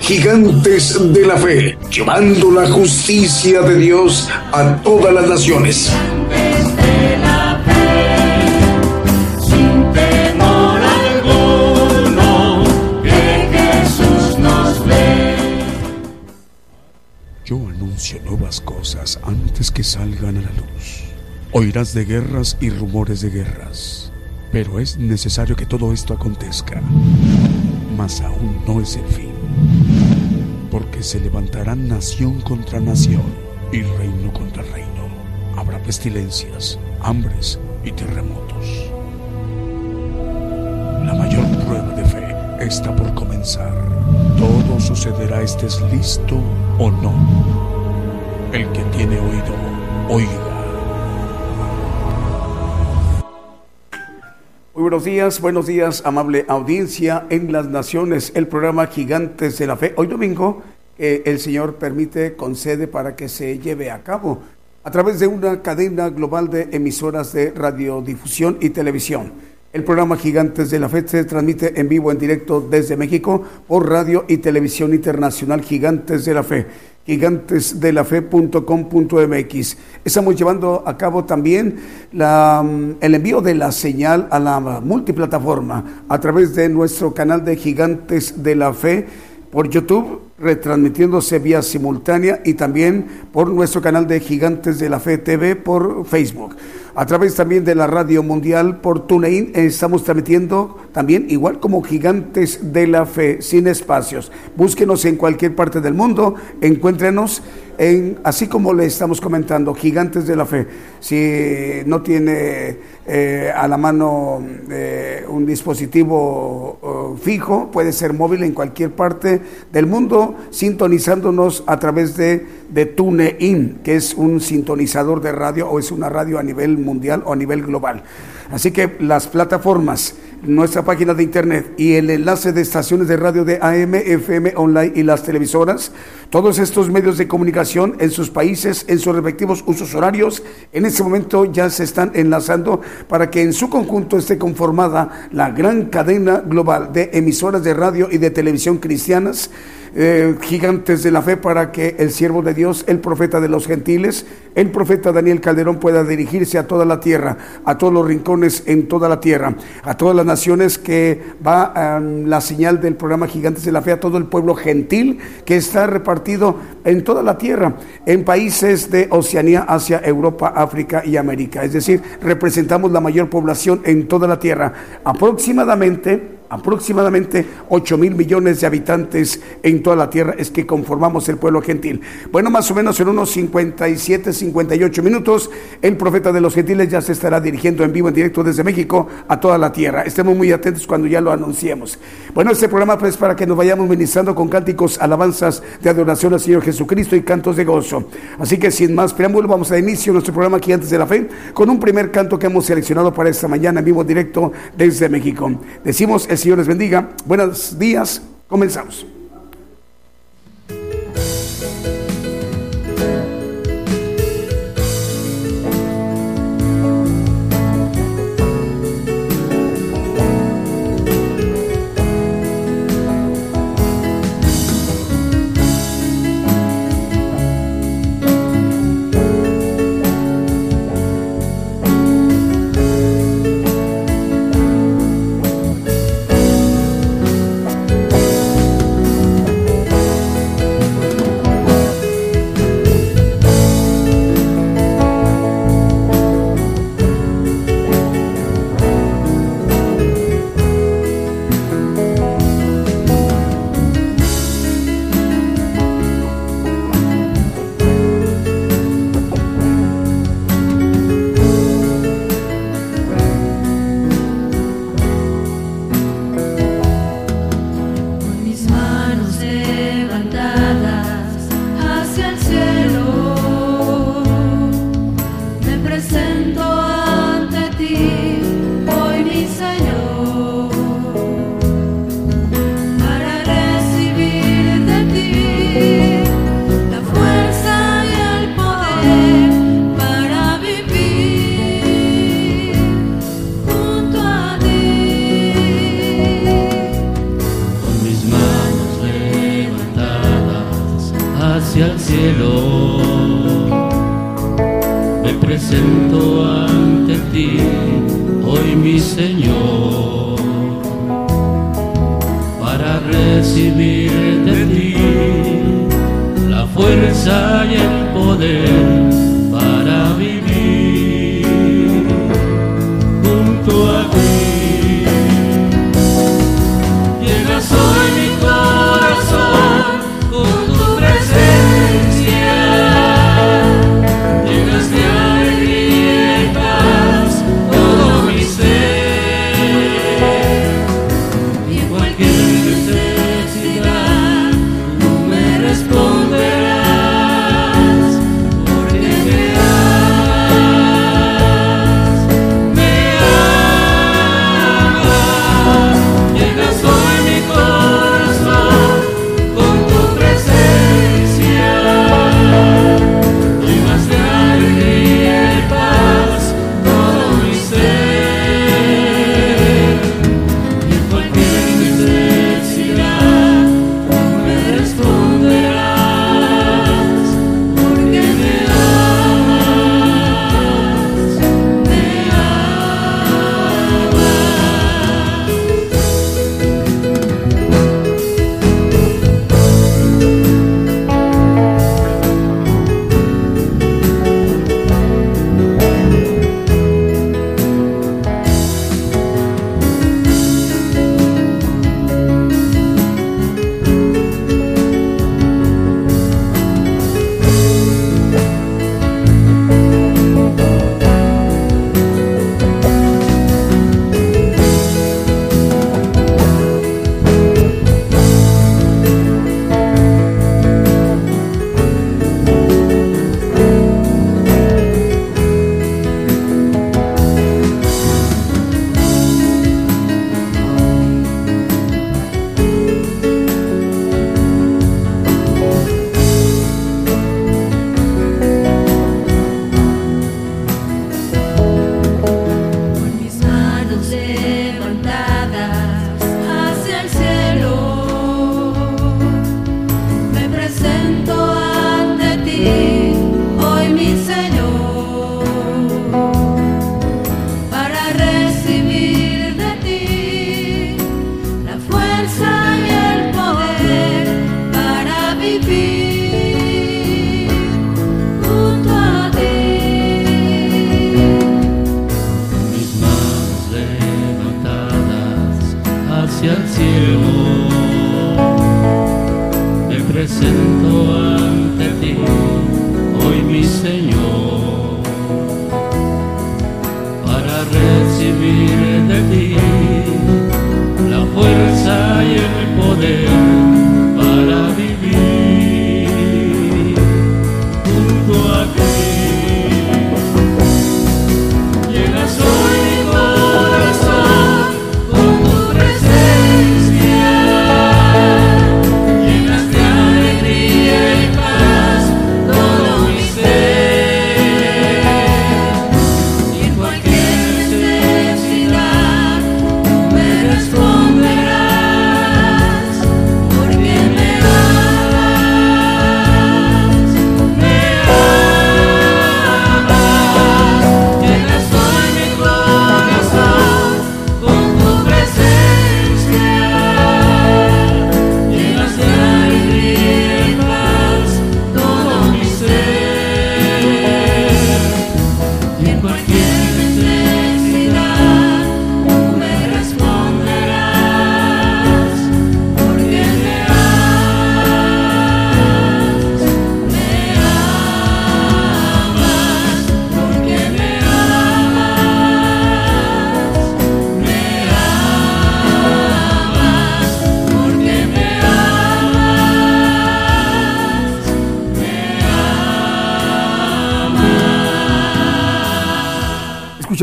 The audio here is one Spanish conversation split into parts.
Gigantes de la Fe, llevando la justicia de Dios a todas las naciones. Yo anuncio nuevas cosas antes que salgan a la luz. Oirás de guerras y rumores de guerras, pero es necesario que todo esto acontezca. Mas aún no es el fin, porque se levantarán nación contra nación y reino contra reino. Habrá pestilencias, hambres y terremotos. La mayor prueba de fe está por comenzar. Todo sucederá estés listo o no. El que tiene oído, oiga. Buenos días, buenos días, amable audiencia en las naciones, el programa Gigantes de la Fe. Hoy domingo eh, el Señor permite, concede para que se lleve a cabo a través de una cadena global de emisoras de radiodifusión y televisión. El programa Gigantes de la Fe se transmite en vivo, en directo desde México por radio y televisión internacional Gigantes de la Fe, gigantesdelafe.com.mx. Estamos llevando a cabo también la, el envío de la señal a la multiplataforma a través de nuestro canal de Gigantes de la Fe por YouTube, retransmitiéndose vía simultánea y también por nuestro canal de Gigantes de la Fe TV por Facebook. A través también de la Radio Mundial por TuneIn estamos transmitiendo también igual como Gigantes de la Fe, sin espacios. Búsquenos en cualquier parte del mundo, encuéntrenos en, así como le estamos comentando, Gigantes de la Fe. Si no tiene eh, a la mano eh, un dispositivo uh, fijo, puede ser móvil en cualquier parte del mundo, sintonizándonos a través de, de TuneIn, que es un sintonizador de radio o es una radio a nivel mundial o a nivel global. Así que las plataformas, nuestra página de internet y el enlace de estaciones de radio de AM, FM, online y las televisoras, todos estos medios de comunicación en sus países, en sus respectivos usos horarios, en este momento ya se están enlazando para que en su conjunto esté conformada la gran cadena global de emisoras de radio y de televisión cristianas eh, gigantes de la fe para que el siervo de Dios, el profeta de los gentiles, el profeta Daniel Calderón pueda dirigirse a toda la tierra, a todos los rincones en toda la tierra, a todas las naciones que va la señal del programa Gigantes de la Fe, a todo el pueblo gentil que está repartido en toda la tierra, en países de Oceanía, Asia, Europa, África y América. Es decir, representamos la mayor población en toda la tierra. Aproximadamente aproximadamente 8 mil millones de habitantes en toda la tierra es que conformamos el pueblo gentil. Bueno, más o menos en unos 57, 58 minutos, el profeta de los gentiles ya se estará dirigiendo en vivo, en directo desde México a toda la tierra. Estemos muy atentos cuando ya lo anunciemos. Bueno, este programa pues para que nos vayamos ministrando con cánticos, alabanzas de adoración al Señor Jesucristo y cantos de gozo. Así que sin más preámbulo, vamos a inicio nuestro programa aquí antes de la fe con un primer canto que hemos seleccionado para esta mañana en vivo, directo desde México. Decimos el Señor les bendiga. Buenos días. Comenzamos.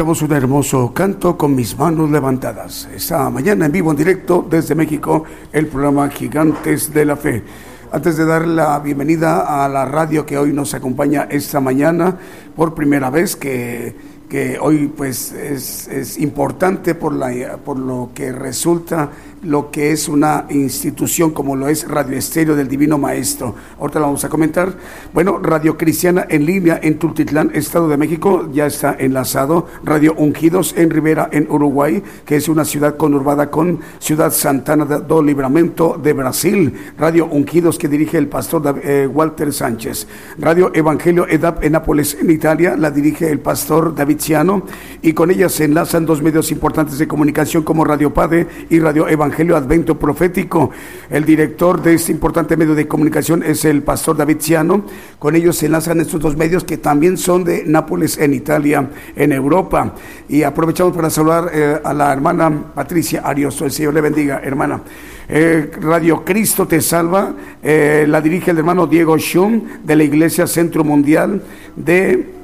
Escuchamos un hermoso canto con mis manos levantadas. Esta mañana en vivo, en directo desde México, el programa Gigantes de la Fe. Antes de dar la bienvenida a la radio que hoy nos acompaña esta mañana, por primera vez que que hoy pues es, es importante por, la, por lo que resulta lo que es una institución como lo es Radio Estéreo del Divino Maestro. Ahorita lo vamos a comentar. Bueno, Radio Cristiana en línea en Tultitlán, Estado de México, ya está enlazado. Radio Ungidos en Rivera, en Uruguay, que es una ciudad conurbada con Ciudad Santana do Libramento de Brasil. Radio Ungidos que dirige el pastor eh, Walter Sánchez. Radio Evangelio EDAP en Nápoles, en Italia, la dirige el pastor David Ciano. Y con ella se enlazan dos medios importantes de comunicación como Radio Padre y Radio Evangelio Evangelio Advento Profético. El director de este importante medio de comunicación es el pastor David Ciano. Con ellos se enlazan estos dos medios que también son de Nápoles en Italia, en Europa. Y aprovechamos para saludar eh, a la hermana Patricia Ariosto. El Señor le bendiga, hermana. Eh, Radio Cristo te salva, eh, la dirige el hermano Diego Schum de la Iglesia Centro Mundial de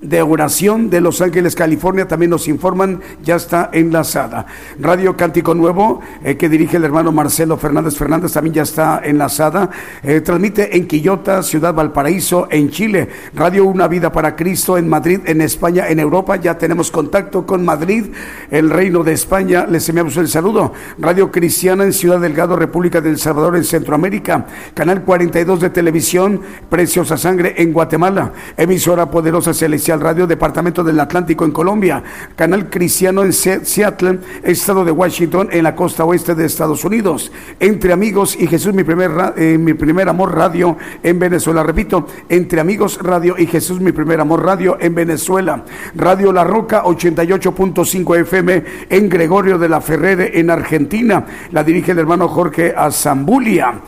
de oración de Los Ángeles, California, también nos informan, ya está enlazada. Radio Cántico Nuevo, eh, que dirige el hermano Marcelo Fernández Fernández, también ya está enlazada. Eh, transmite en Quillota, Ciudad Valparaíso, en Chile. Radio Una Vida para Cristo en Madrid, en España, en Europa. Ya tenemos contacto con Madrid, el Reino de España. Les enviamos el saludo. Radio Cristiana en Ciudad Delgado, República del Salvador, en Centroamérica. Canal 42 de televisión, Preciosa Sangre en Guatemala. Emisora Poderosa Celestial al Radio Departamento del Atlántico en Colombia, Canal Cristiano en Seattle, Estado de Washington, en la costa oeste de Estados Unidos, Entre Amigos y Jesús, mi primer, eh, mi primer amor radio en Venezuela. Repito, Entre Amigos Radio y Jesús, mi primer amor radio en Venezuela. Radio La Roca 88.5 FM en Gregorio de la Ferrere en Argentina. La dirige el hermano Jorge Azambulia.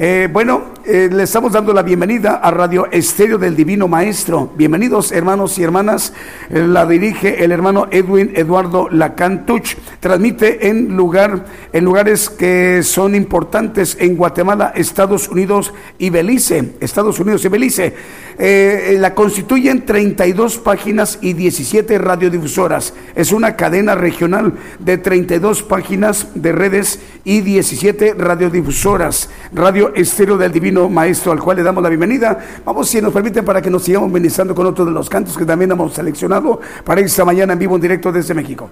Eh, bueno, eh, le estamos dando la bienvenida a Radio Estéreo del Divino Maestro. Bienvenidos hermanos y hermanas. Eh, la dirige el hermano Edwin Eduardo Lacantuch. Transmite en lugar, en lugares que son importantes en Guatemala, Estados Unidos y Belice. Estados Unidos y Belice. La constituyen 32 páginas y 17 radiodifusoras. Es una cadena regional de 32 páginas de redes y 17 radiodifusoras. Radio Estero del Divino Maestro, al cual le damos la bienvenida. Vamos, si nos permiten, para que nos sigamos ministrando con otro de los cantos que también hemos seleccionado para esta mañana en vivo en directo desde México.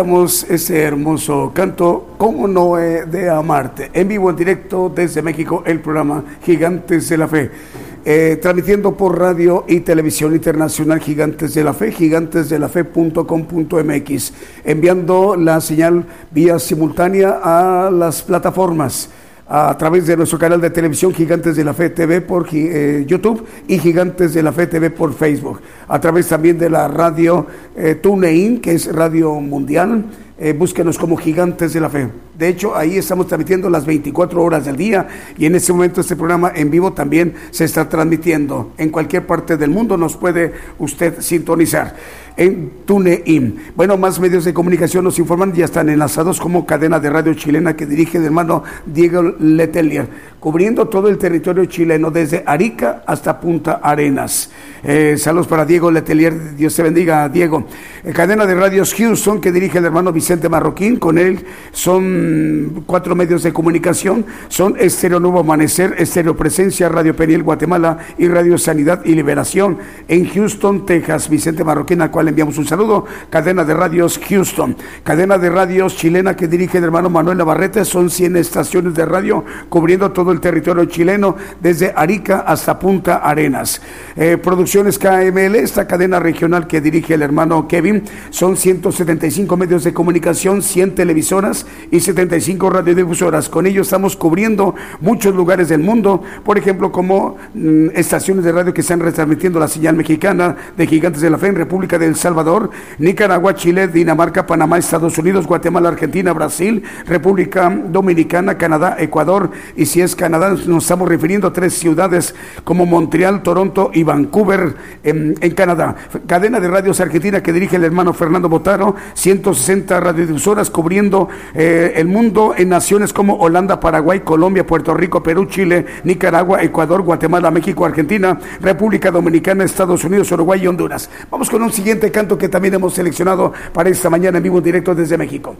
Ese hermoso canto, ¿Cómo no de amarte? En vivo, en directo desde México, el programa Gigantes de la Fe. Eh, transmitiendo por radio y televisión internacional Gigantes de la Fe, gigantesdelafe.com.mx, enviando la señal vía simultánea a las plataformas a través de nuestro canal de televisión Gigantes de la Fe TV por eh, YouTube y Gigantes de la Fe TV por Facebook, a través también de la radio eh, TuneIn, que es Radio Mundial. Eh, búsquenos como Gigantes de la Fe. De hecho, ahí estamos transmitiendo las 24 horas del día y en este momento este programa en vivo también se está transmitiendo. En cualquier parte del mundo nos puede usted sintonizar en TuneIn. Bueno, más medios de comunicación nos informan, ya están enlazados como cadena de radio chilena que dirige el hermano Diego Letelier, cubriendo todo el territorio chileno desde Arica hasta Punta Arenas. Eh, saludos para Diego Letelier, Dios te bendiga, Diego. Eh, cadena de radios Houston que dirige el hermano Vicente Marroquín, con él son cuatro medios de comunicación, son Estéreo Nuevo Amanecer, Estéreo Presencia, Radio Peniel Guatemala y Radio Sanidad y Liberación en Houston, Texas. Vicente Marroquín, al cual enviamos un saludo. Cadena de radios Houston, cadena de radios chilena que dirige el hermano Manuel Navarrete, son 100 estaciones de radio cubriendo todo el territorio chileno, desde Arica hasta Punta Arenas. Eh, producciones KML, esta cadena regional que dirige el hermano Kevin, son 175 medios de comunicación, 100 televisoras y 75 radiodifusoras. Con ello estamos cubriendo muchos lugares del mundo, por ejemplo, como mm, estaciones de radio que están retransmitiendo la señal mexicana de Gigantes de la Fe en República del Salvador, Nicaragua, Chile, Dinamarca, Panamá, Estados Unidos, Guatemala, Argentina, Brasil, República Dominicana, Canadá, Ecuador y si es Canadá nos estamos refiriendo a tres ciudades como Montreal, Toronto y Vancouver en, Canadá. Cadena de radios argentina que dirige el hermano Fernando Botaro, 160 radiodifusoras cubriendo eh, el mundo en naciones como Holanda, Paraguay, Colombia, Puerto Rico, Perú, Chile, Nicaragua, Ecuador, Guatemala, México, Argentina, República Dominicana, Estados Unidos, Uruguay y Honduras. Vamos con un siguiente canto que también hemos seleccionado para esta mañana en vivo directo desde México.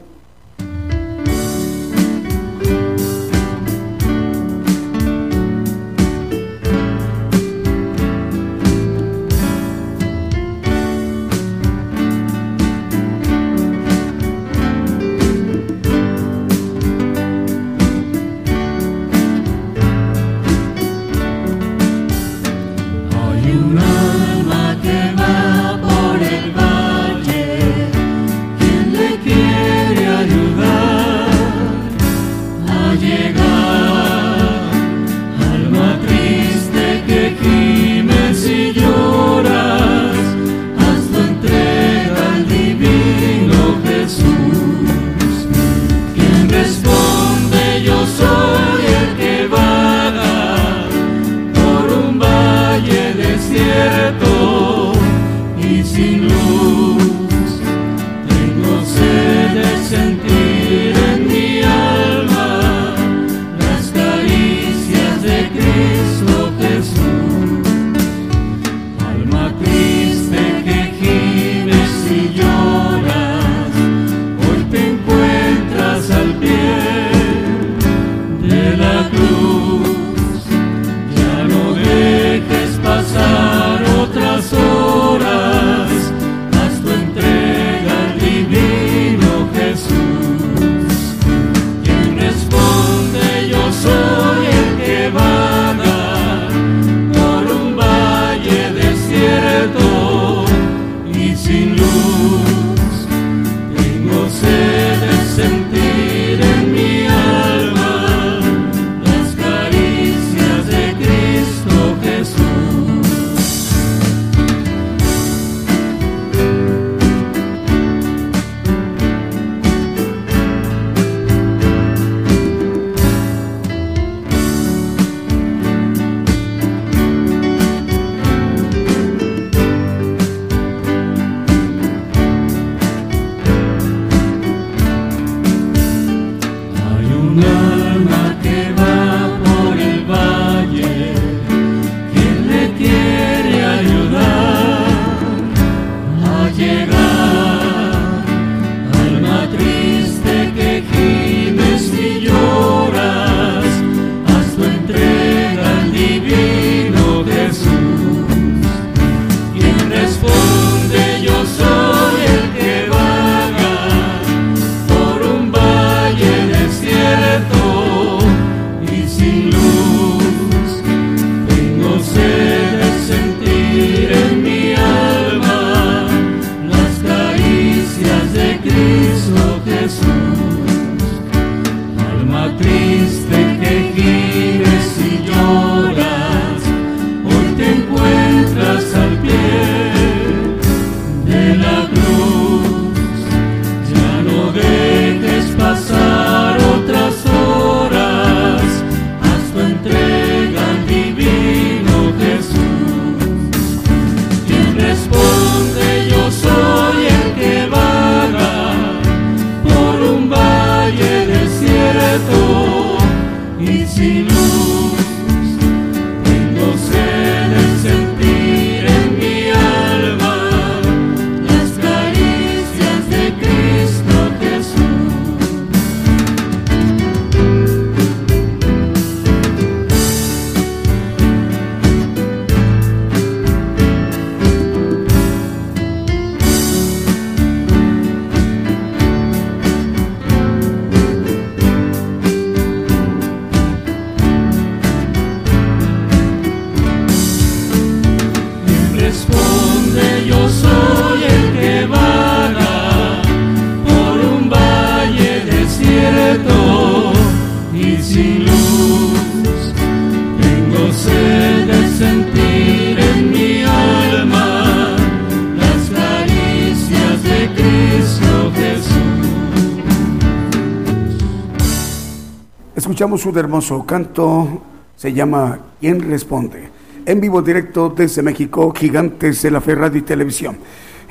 Escuchamos un hermoso canto, se llama ¿Quién responde? En vivo directo desde México, Gigantes de la Fe y Televisión.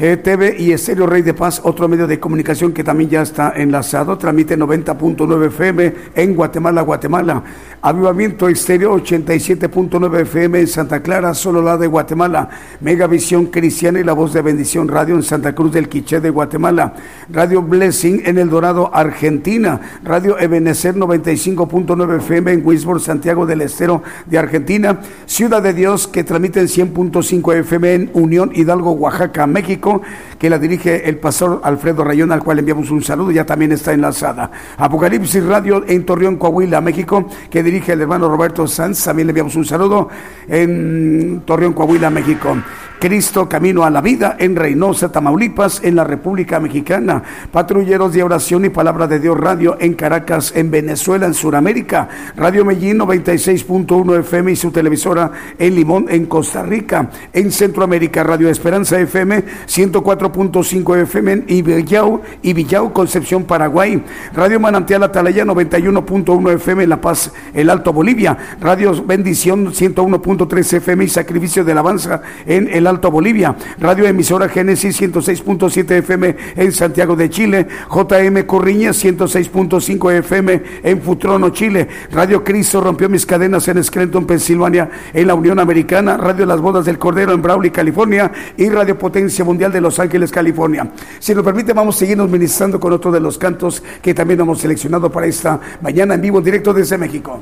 Eh, y Estéreo Rey de Paz, otro medio de comunicación que también ya está enlazado, transmite 90.9 FM en Guatemala, Guatemala. Avivamiento Estéreo 87.9 FM en Santa Clara, solo la de Guatemala. Megavisión Cristiana y la voz de bendición radio en Santa Cruz del Quiché de Guatemala. Radio Blessing en El Dorado, Argentina. Radio Ebenecer 95.9 FM en Wisborne, Santiago del Estero de Argentina. Ciudad de Dios que transmite en 100.5 FM en Unión Hidalgo, Oaxaca, México que la dirige el pastor Alfredo Rayón, al cual enviamos un saludo, ya también está enlazada. Apocalipsis Radio en Torreón, Coahuila, México, que dirige el hermano Roberto Sanz, también le enviamos un saludo en Torreón, Coahuila, México. Cristo Camino a la Vida en Reynosa, Tamaulipas, en la República Mexicana. Patrulleros de Oración y Palabra de Dios Radio en Caracas, en Venezuela, en Sudamérica. Radio Medellín 96.1 FM y su televisora en Limón, en Costa Rica. En Centroamérica, Radio Esperanza FM 104.5 FM en Ibillao, Ibillao, Concepción, Paraguay. Radio Manantial Atalaya 91.1 FM en La Paz, el Alto Bolivia. Radio Bendición 101.3 FM y Sacrificio de Alabanza en el Alto Bolivia. Radio Emisora Génesis 106.7 FM en Santiago de Chile. JM Corriña 106.5 FM en Futrono, Chile. Radio Cristo rompió mis cadenas en Scranton, Pensilvania, en la Unión Americana. Radio Las Bodas del Cordero en Brawley, California. Y Radio Potencia Mundial de Los Ángeles, California. Si nos permite, vamos a seguirnos ministrando con otro de los cantos que también hemos seleccionado para esta mañana en vivo, directo desde México.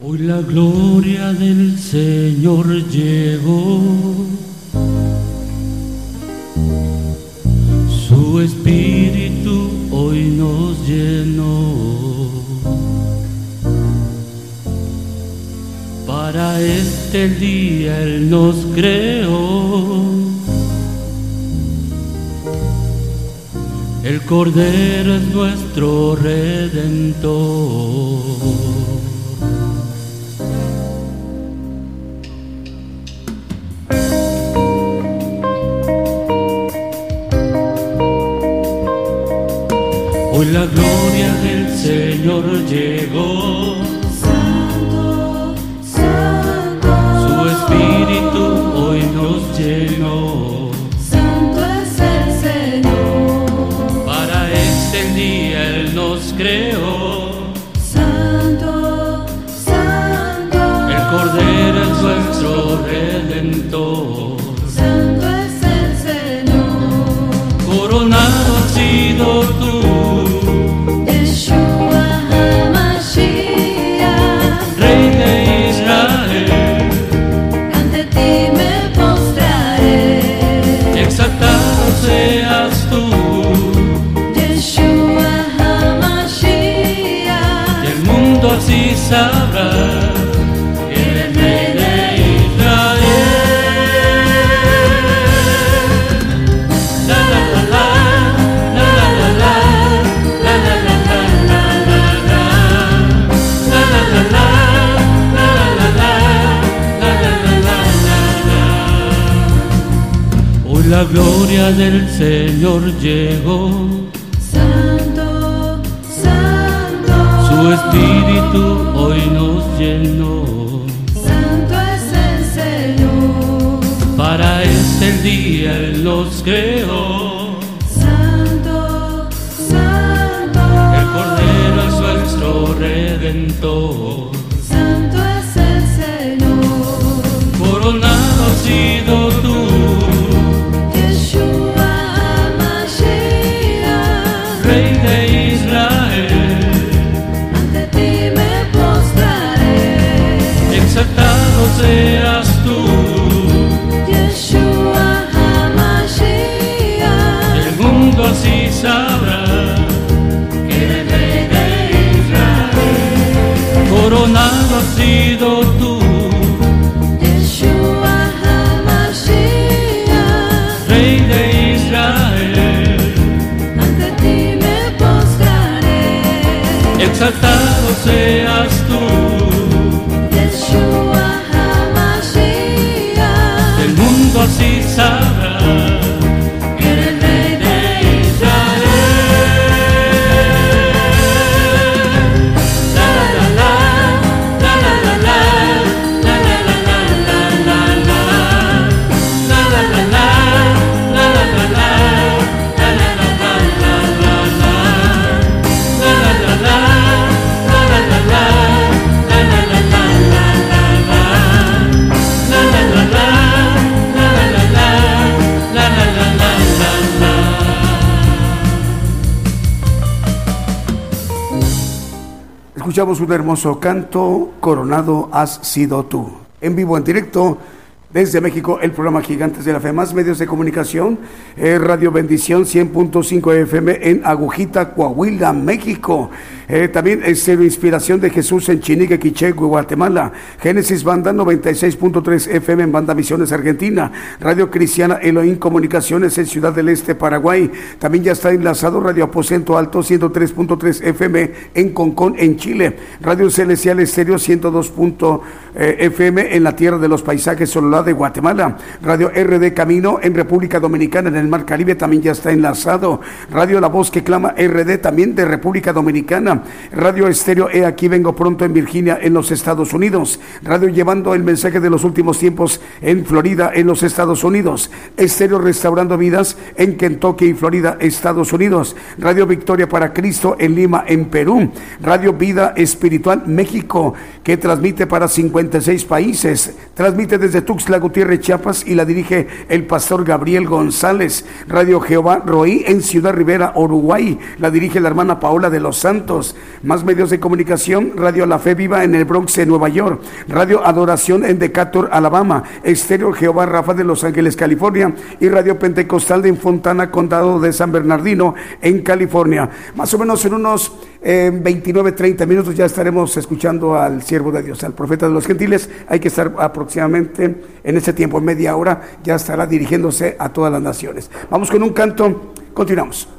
Hoy la gloria del Señor llegó. Su espíritu hoy nos llenó. Para este día Él nos creó. El Cordero es nuestro redentor. Hoy la gloria del Señor llegó. Santo, Santo, Su espíritu hoy nos llenó. Santo es el Señor. Para este día Él nos creó. Santo, Santo, El Cordero es nuestro redentor. Santo es el Señor. Coronado has sido tú, Llegó. Un hermoso canto, Coronado has sido tú. En vivo, en directo, desde México, el programa Gigantes de la Fe, más medios de comunicación, eh, Radio Bendición 100.5 FM en Agujita, Coahuila, México. Eh, también Estero Inspiración de Jesús en Chinique, Quiché, Guatemala. Génesis Banda 96.3 FM en Banda Misiones, Argentina. Radio Cristiana Elohim Comunicaciones en Ciudad del Este, Paraguay. También ya está enlazado Radio Aposento Alto 103.3 FM en Concón, en Chile. Radio Celestial Estéreo 102. FM en la Tierra de los Paisajes, Sololá de Guatemala. Radio RD Camino en República Dominicana, en el Mar Caribe también ya está enlazado. Radio La Voz que clama RD también de República Dominicana. Radio Estéreo E aquí vengo pronto en Virginia, en los Estados Unidos. Radio llevando el mensaje de los últimos tiempos en Florida, en los Estados Unidos. Estéreo Restaurando Vidas en Kentucky y Florida, Estados Unidos. Radio Victoria para Cristo en Lima, en Perú. Radio Vida Espiritual México que transmite para 56 países. Transmite desde Tuxtla Gutiérrez, Chiapas y la dirige el pastor Gabriel González. Radio Jehová Roí en Ciudad Rivera, Uruguay. La dirige la hermana Paola de los Santos. Más medios de comunicación. Radio La Fe Viva en el Bronx, en Nueva York. Radio Adoración en Decatur, Alabama. Estéreo Jehová Rafa de Los Ángeles, California. Y Radio Pentecostal de Fontana, Condado de San Bernardino, en California. Más o menos en unos eh, 29, 30 minutos ya estaremos escuchando al siervo de Dios, al profeta de los gentiles. Hay que estar aproximadamente en ese tiempo, media hora, ya estará dirigiéndose a todas las naciones. Vamos con un canto, continuamos.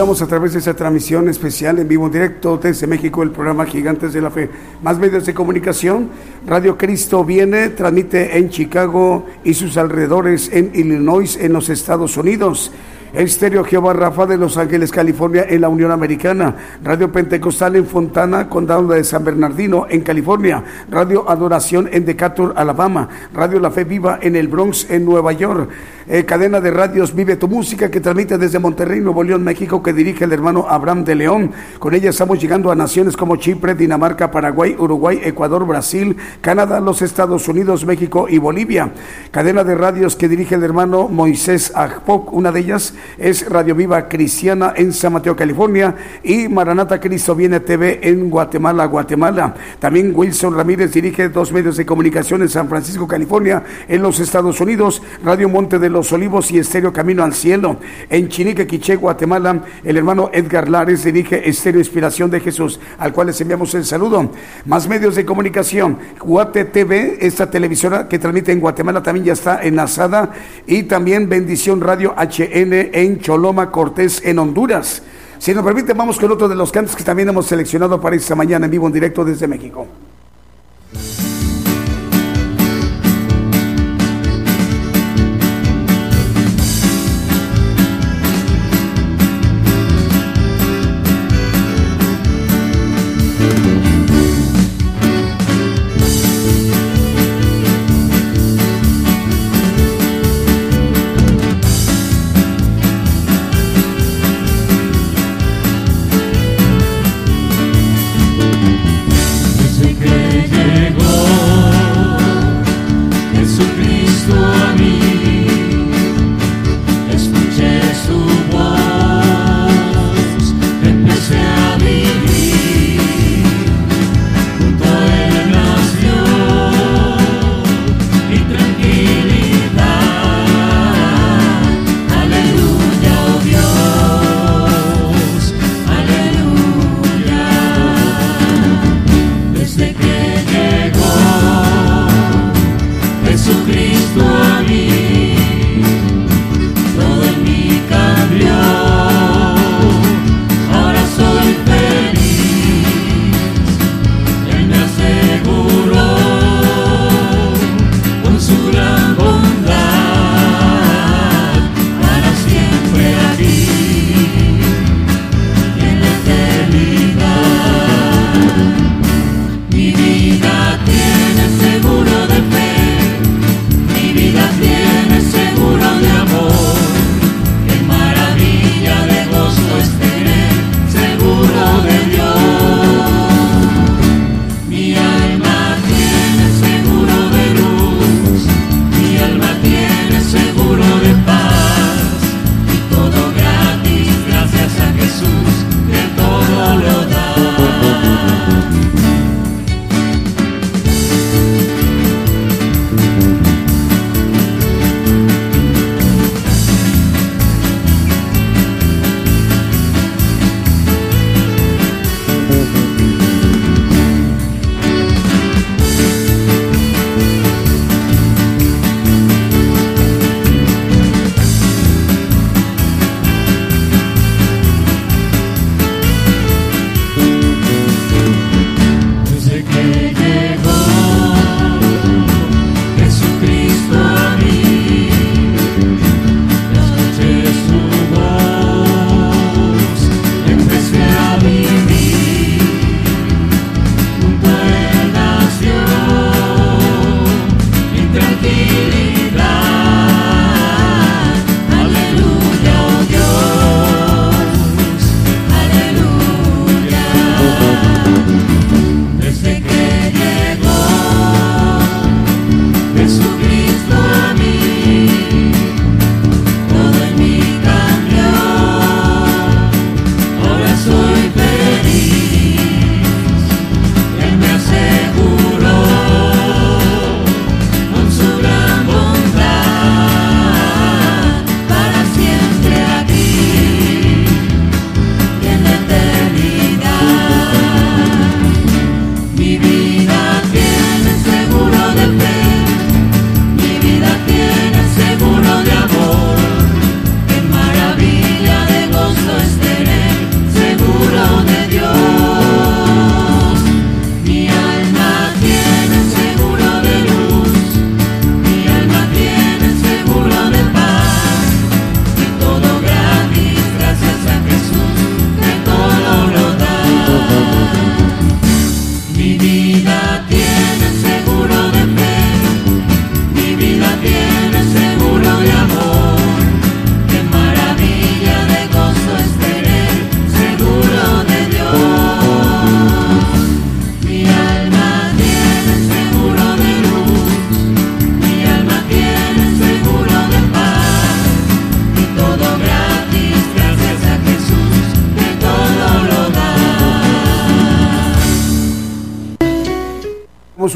A través de esa transmisión especial en vivo en directo desde México, el programa Gigantes de la Fe. Más medios de comunicación, Radio Cristo viene, transmite en Chicago y sus alrededores en Illinois, en los Estados Unidos. Estéreo Jehová Rafa de Los Ángeles, California, en la Unión Americana. Radio Pentecostal en Fontana, Condado de San Bernardino, en California. Radio Adoración en Decatur, Alabama. Radio La Fe Viva en el Bronx, en Nueva York. Eh, cadena de radios Vive tu Música, que transmite desde Monterrey, Nuevo León, México, que dirige el hermano Abraham de León. Con ella estamos llegando a naciones como Chipre, Dinamarca, Paraguay, Uruguay, Ecuador, Brasil, Canadá, los Estados Unidos, México y Bolivia. Cadena de radios que dirige el hermano Moisés Ajpoc, una de ellas es Radio Viva Cristiana en San Mateo, California, y Maranata Cristo Viene TV en Guatemala, Guatemala. También Wilson Ramírez dirige dos medios de comunicación en San Francisco, California, en los Estados Unidos, Radio Monte de los Olivos y Estéreo Camino al Cielo. En Chinique, Quiché, Guatemala, el hermano Edgar Lares dirige Estéreo Inspiración de Jesús, al cual les enviamos el saludo. Más medios de comunicación, Guate TV, esta televisora que transmite en Guatemala también ya está enlazada, y también Bendición Radio HN en Choloma, Cortés, en Honduras. Si nos permite, vamos con otro de los cantos que también hemos seleccionado para esta mañana en vivo en directo desde México.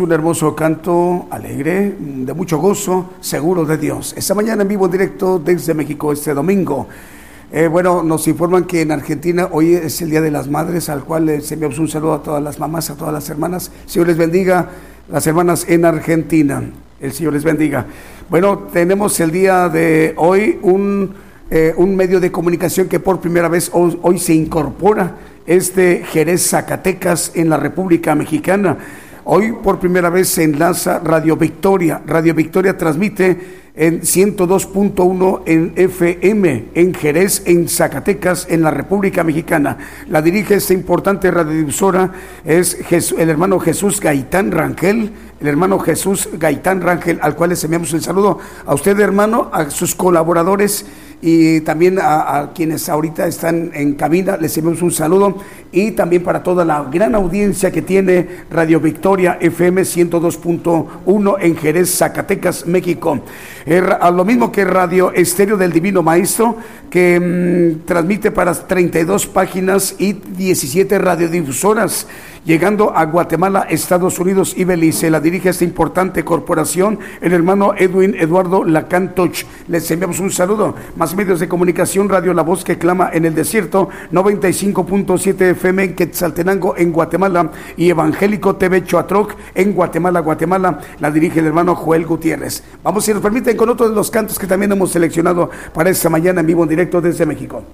Un hermoso canto alegre, de mucho gozo, seguro de Dios. Esta mañana en vivo en directo desde México este domingo. Eh, bueno, nos informan que en Argentina hoy es el Día de las Madres, al cual les enviamos un saludo a todas las mamás, a todas las hermanas. Señor les bendiga, las hermanas en Argentina. El Señor les bendiga. Bueno, tenemos el día de hoy un, eh, un medio de comunicación que por primera vez hoy, hoy se incorpora, es de Jerez, Zacatecas, en la República Mexicana. Hoy por primera vez se enlaza Radio Victoria. Radio Victoria transmite en 102.1 en FM, en Jerez, en Zacatecas, en la República Mexicana. La dirige esta importante radiodifusora, es el hermano Jesús Gaitán Rangel, el hermano Jesús Gaitán Rangel, al cual les enviamos el saludo a usted, hermano, a sus colaboradores y también a, quienes ahorita están en cabina, les enviamos un saludo y también para toda la gran audiencia que tiene Radio Victoria FM 102.1 en Jerez, Zacatecas, México. A lo mismo que Radio Estéreo del Divino Maestro, que mm, transmite para 32 páginas y 17 radiodifusoras llegando a Guatemala, Estados Unidos y Belice. La dirige esta importante corporación el hermano Edwin Eduardo Lacantoch. Les enviamos un saludo. Más medios de comunicación, Radio La Voz que clama en el desierto, 95.7 FM en Quetzaltenango, en Guatemala, y Evangélico TV Choatroc en Guatemala, Guatemala. La dirige el hermano Joel Gutiérrez. Vamos, si nos permiten, con otro de los cantos que también hemos seleccionado para esta mañana en vivo en directo desde México.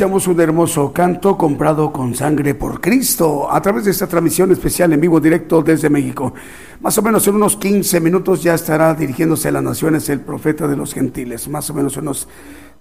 Escuchamos un hermoso canto comprado con sangre por Cristo a través de esta transmisión especial en vivo directo desde México. Más o menos en unos 15 minutos ya estará dirigiéndose a las naciones el profeta de los gentiles. Más o menos unos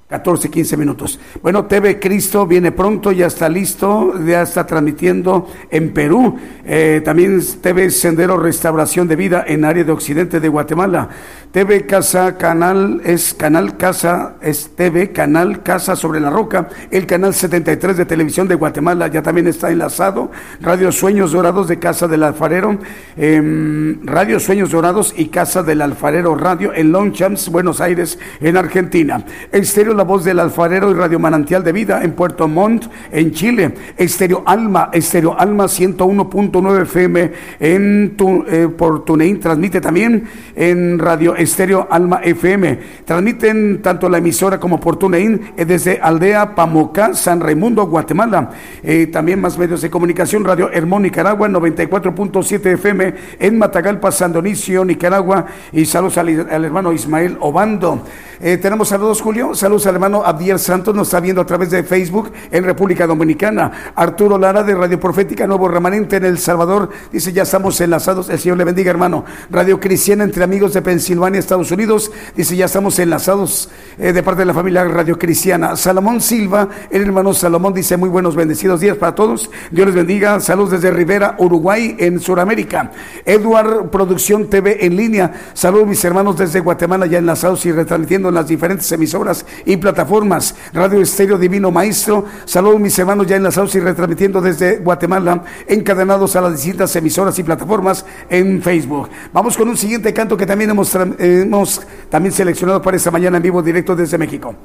14, 15 minutos. Bueno, TV Cristo viene pronto, ya está listo, ya está transmitiendo en Perú. Eh, también TV Sendero Restauración de Vida en área de Occidente de Guatemala. TV Casa Canal es Canal Casa, es TV Canal Casa sobre la Roca. El canal 73 de Televisión de Guatemala ya también está enlazado. Radio Sueños Dorados de Casa del Alfarero. em, Radio Sueños Dorados y Casa del Alfarero Radio en Longchamps, Buenos Aires, en Argentina. Estéreo La Voz del Alfarero y Radio Manantial de Vida en Puerto Montt, en Chile. Estéreo Alma, Estéreo Alma 101.9 FM en tu, eh, por TuneIn. Transmite también en Radio Estéreo Alma FM. Transmiten tanto la emisora como por TuneIn eh, desde Aldea Pamocá, San Raimundo, Guatemala. Eh, también más medios de comunicación, Radio Hermón, Nicaragua, 94.7 FM en Matagalpa, San Dionisio, Nicaragua. Y saludos al, al hermano Ismael Obando. Tenemos saludos, Julio. Saludos al hermano Abdiel Santos, nos está viendo a través de Facebook en República Dominicana. Arturo Lara de Radio Profética Nuevo Remanente en El Salvador dice: Ya estamos enlazados. El Señor le bendiga, hermano. Radio Cristiana entre amigos de Pensilvania, Estados Unidos dice: Ya estamos enlazados eh, de parte de la familia Radio Cristiana. Salomón Silva, el hermano Salomón dice: Muy buenos, bendecidos días para todos. Dios les bendiga. Saludos desde Rivera, Uruguay, en Sudamérica. Edward Producción TV en línea. Saludos, mis hermanos desde Guatemala, ya enlazados y retransmitiendo en las diferentes emisoras y plataformas. Radio Estéreo Divino Maestro. Saludos, mis hermanos, ya enlazados y retransmitiendo desde Guatemala, encadenados a las distintas emisoras y plataformas en Facebook. Vamos con un siguiente canto que también hemos, eh, hemos también seleccionado para esta mañana en vivo directo desde México.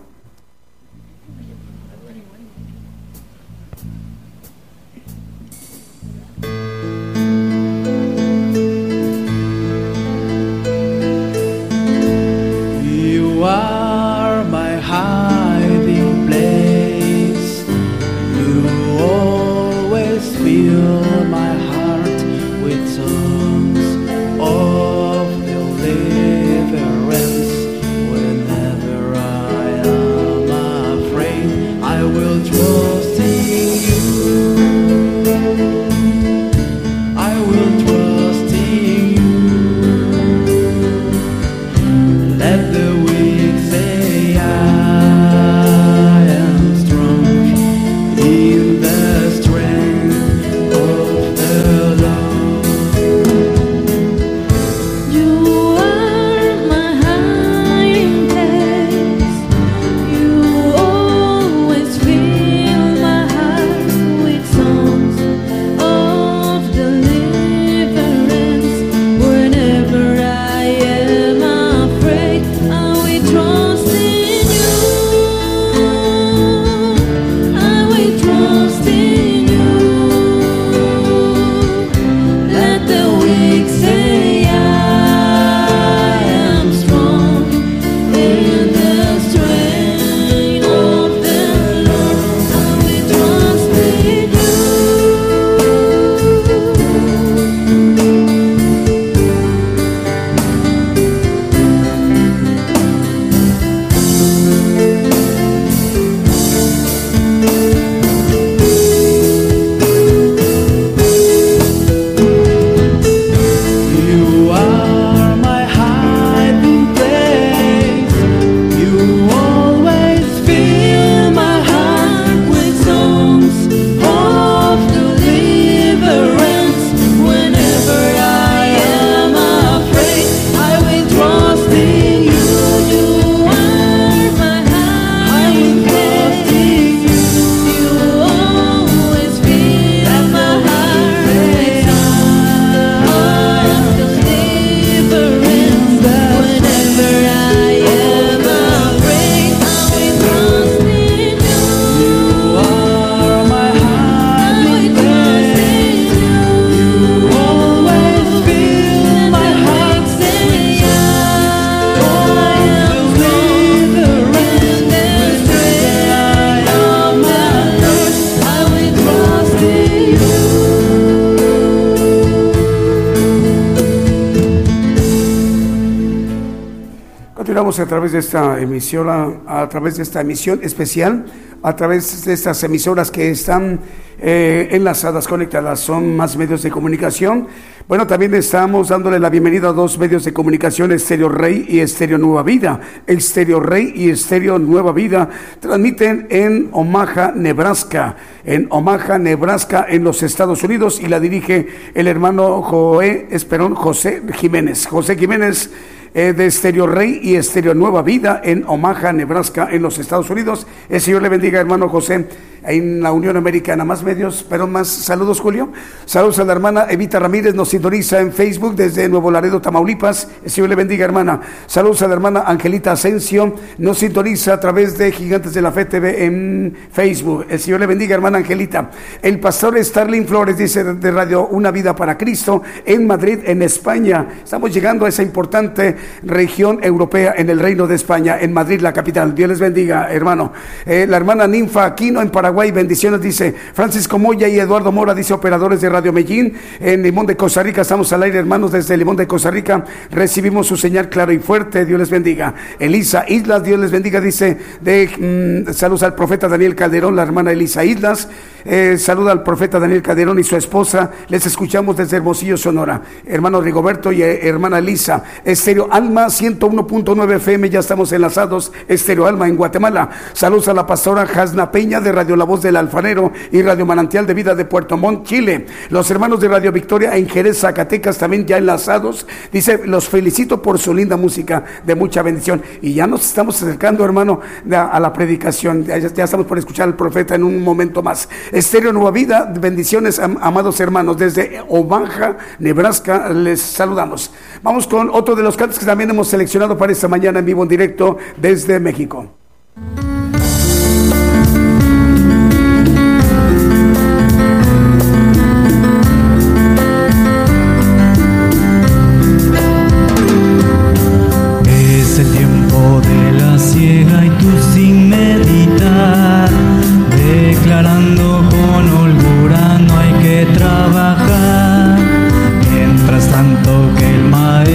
A través de esta emisora, a través de esta emisión especial, a través de estas emisoras que están eh, enlazadas, conectadas, son más medios de comunicación. Bueno, también estamos dándole la bienvenida a dos medios de comunicación, Estéreo Rey y Estéreo Nueva Vida. Estéreo Rey y Estéreo Nueva Vida transmiten en Omaha, Nebraska, en Omaha, Nebraska, en los Estados Unidos, y la dirige el hermano Joé Esperón José Jiménez. José Jiménez eh, de Estéreo Rey y Estéreo Nueva Vida en Omaha, Nebraska, en los Estados Unidos. El Señor le bendiga, hermano José, en la Unión Americana. Más medios, pero más saludos, Julio. Saludos a la hermana Evita Ramírez, nos sintoniza en Facebook desde Nuevo Laredo, Tamaulipas. El Señor le bendiga, hermana. Saludos a la hermana Angelita Asensio, nos sintoniza a través de Gigantes de la Fe TV en Facebook. El Señor le bendiga, hermana Angelita. El pastor Starling Flores dice de Radio Una Vida para Cristo en Madrid, en España. Estamos llegando a esa importante región europea en el Reino de España, en Madrid, la capital. Dios les bendiga, hermano. Eh, la hermana Ninfa Aquino en Paraguay, bendiciones, dice Francisco Moya y Eduardo Mora, dice operadores de Radio Medellín. En Limón de Costa Rica, estamos al aire, hermanos, desde Limón de Costa Rica. Recibimos su señal claro y fuerte. Dios les bendiga. Elisa Islas, Dios les bendiga, dice de mm, saludos al profeta Daniel Calderón, la hermana Elisa Islas. Eh, saluda al profeta Daniel Calderón y su esposa. Les escuchamos desde Hermosillo, Sonora. Hermano Rigoberto y eh, hermana Elisa. Estéreo Alma 101.9 FM, ya estamos enlazados. Estéreo Alma en Guatemala. Saludos a la pastora Jasna Peña de Radio La Voz del Alfanero y Radio Manantial de Vida de Puerto Montt, Chile. Los hermanos de Radio Victoria en Jerez, Zacatecas también ya enlazados. Dice, los felicito por su linda música de mucha bendición. Y ya nos estamos acercando, hermano, a, la predicación. Ya estamos por escuchar al profeta en un momento más. Estéreo Nueva Vida, bendiciones, am- amados hermanos. Desde Omaha, Nebraska, les saludamos. Vamos con otro de los cantos que también hemos seleccionado para esta mañana en vivo en directo desde México.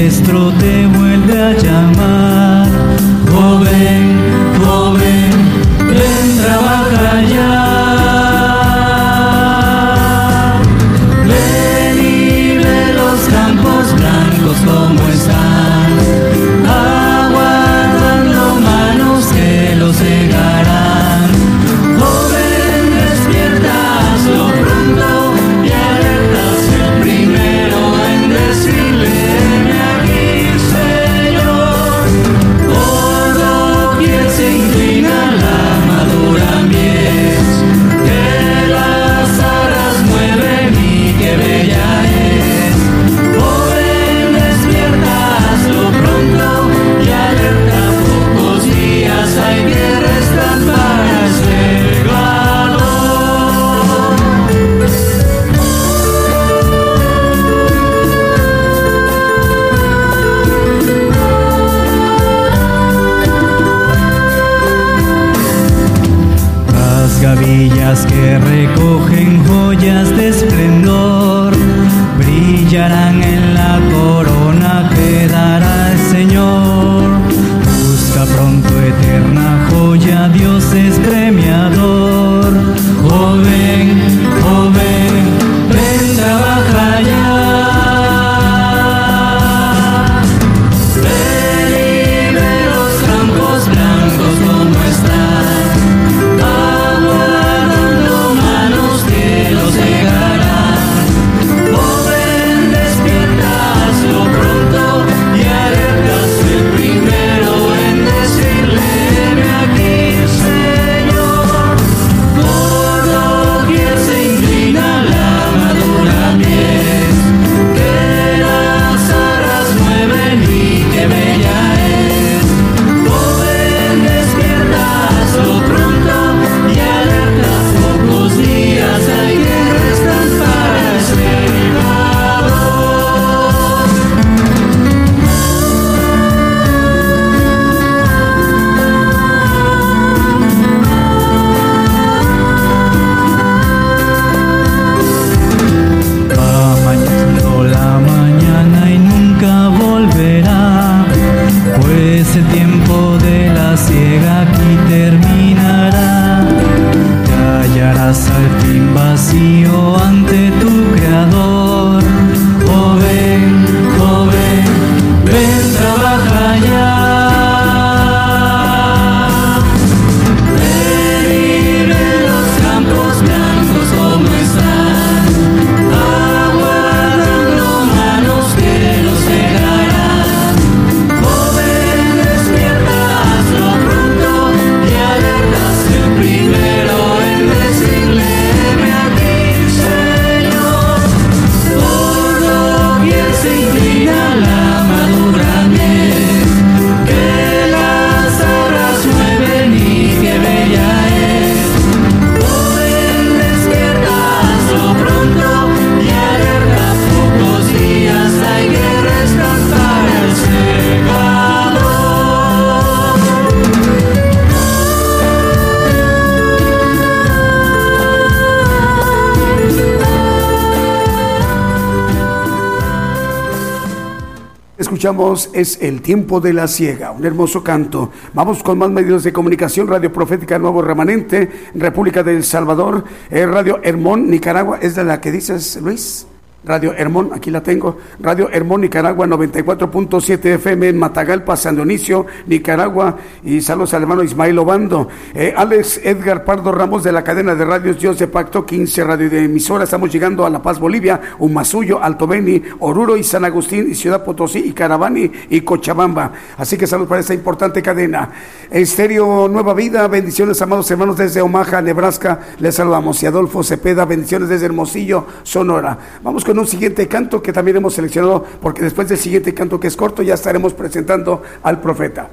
El maestro Es el tiempo de la ciega, un hermoso canto. Vamos con más medios de comunicación, Radio Profética Nuevo Remanente, República del Salvador, eh, Radio Hermón, Nicaragua, ¿es de la que dices, Luis? Radio Hermón, aquí la tengo, Radio Hermón Nicaragua 94.7 FM en Matagalpa, San Dionisio, Nicaragua, y saludos al hermano Ismael Obando. Eh, Alex Edgar Pardo Ramos de la cadena de radios Dios de Pacto, 15 radio de emisora, estamos llegando a La Paz, Bolivia, Umasuyo, Alto Beni, Oruro y San Agustín, y Ciudad Potosí, y Caravani y Cochabamba. Así que saludos para esta importante cadena. Estéreo Nueva Vida, bendiciones amados hermanos desde Omaha, Nebraska, les saludamos. Y Adolfo Cepeda, bendiciones desde Hermosillo, Sonora. Vamos con un siguiente canto que también hemos seleccionado, porque después del siguiente canto que es corto ya estaremos presentando al profeta.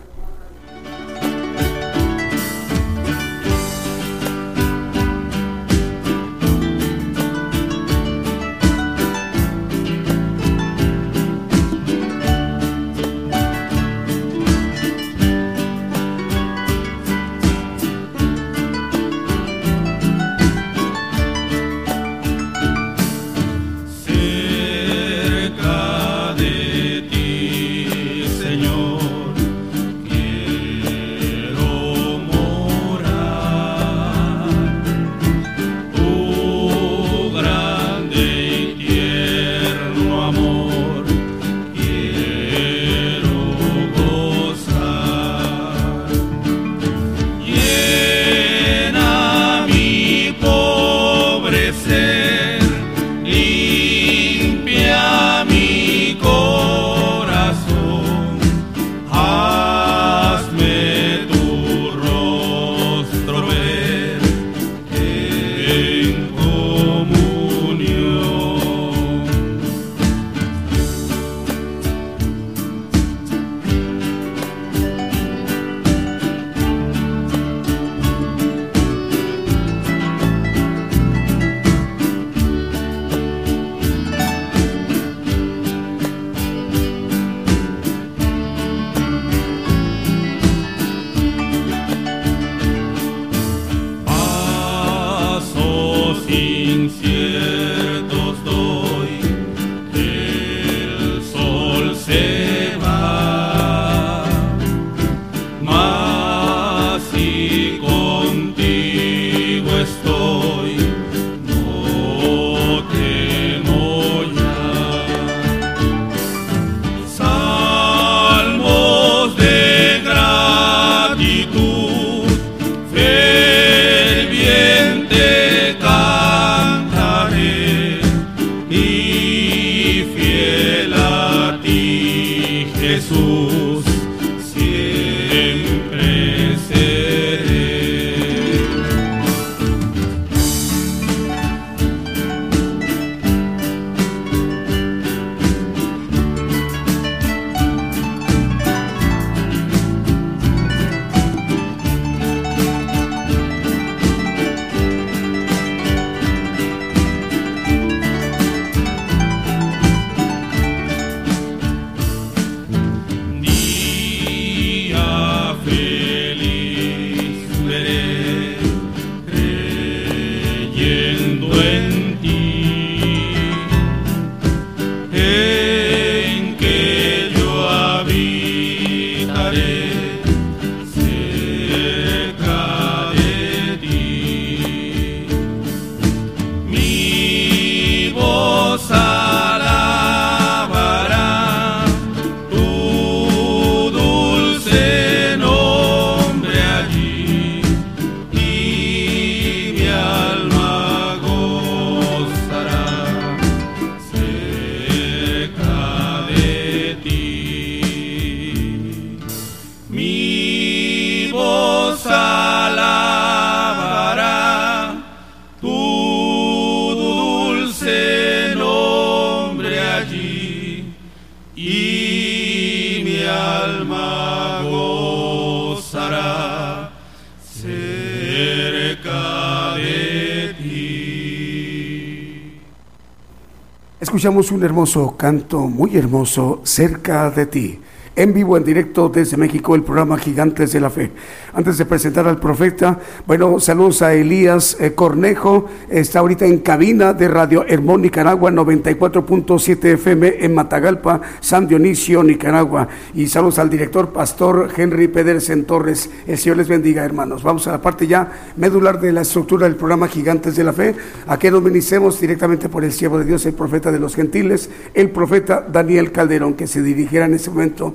Escuchamos un hermoso canto, muy hermoso, cerca de ti. En vivo, en directo desde México, el programa Gigantes de la Fe. Antes de presentar al profeta, bueno, saludos a Elías eh, Cornejo, está ahorita en cabina de Radio Hermón, Nicaragua, 94.7 FM en Matagalpa, San Dionisio, Nicaragua. Y saludos al director pastor Henry Pedersen Torres. El Señor les bendiga, hermanos. Vamos a la parte ya medular de la estructura del programa Gigantes de la Fe. Aquí nos ministremos directamente por el siervo de Dios, el profeta de los gentiles, el profeta Daniel Calderón, que se dirigirá en ese momento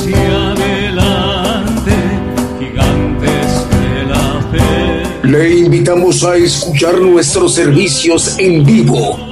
Adelante, gigantes de la fe. Le invitamos a escuchar nuestros servicios en vivo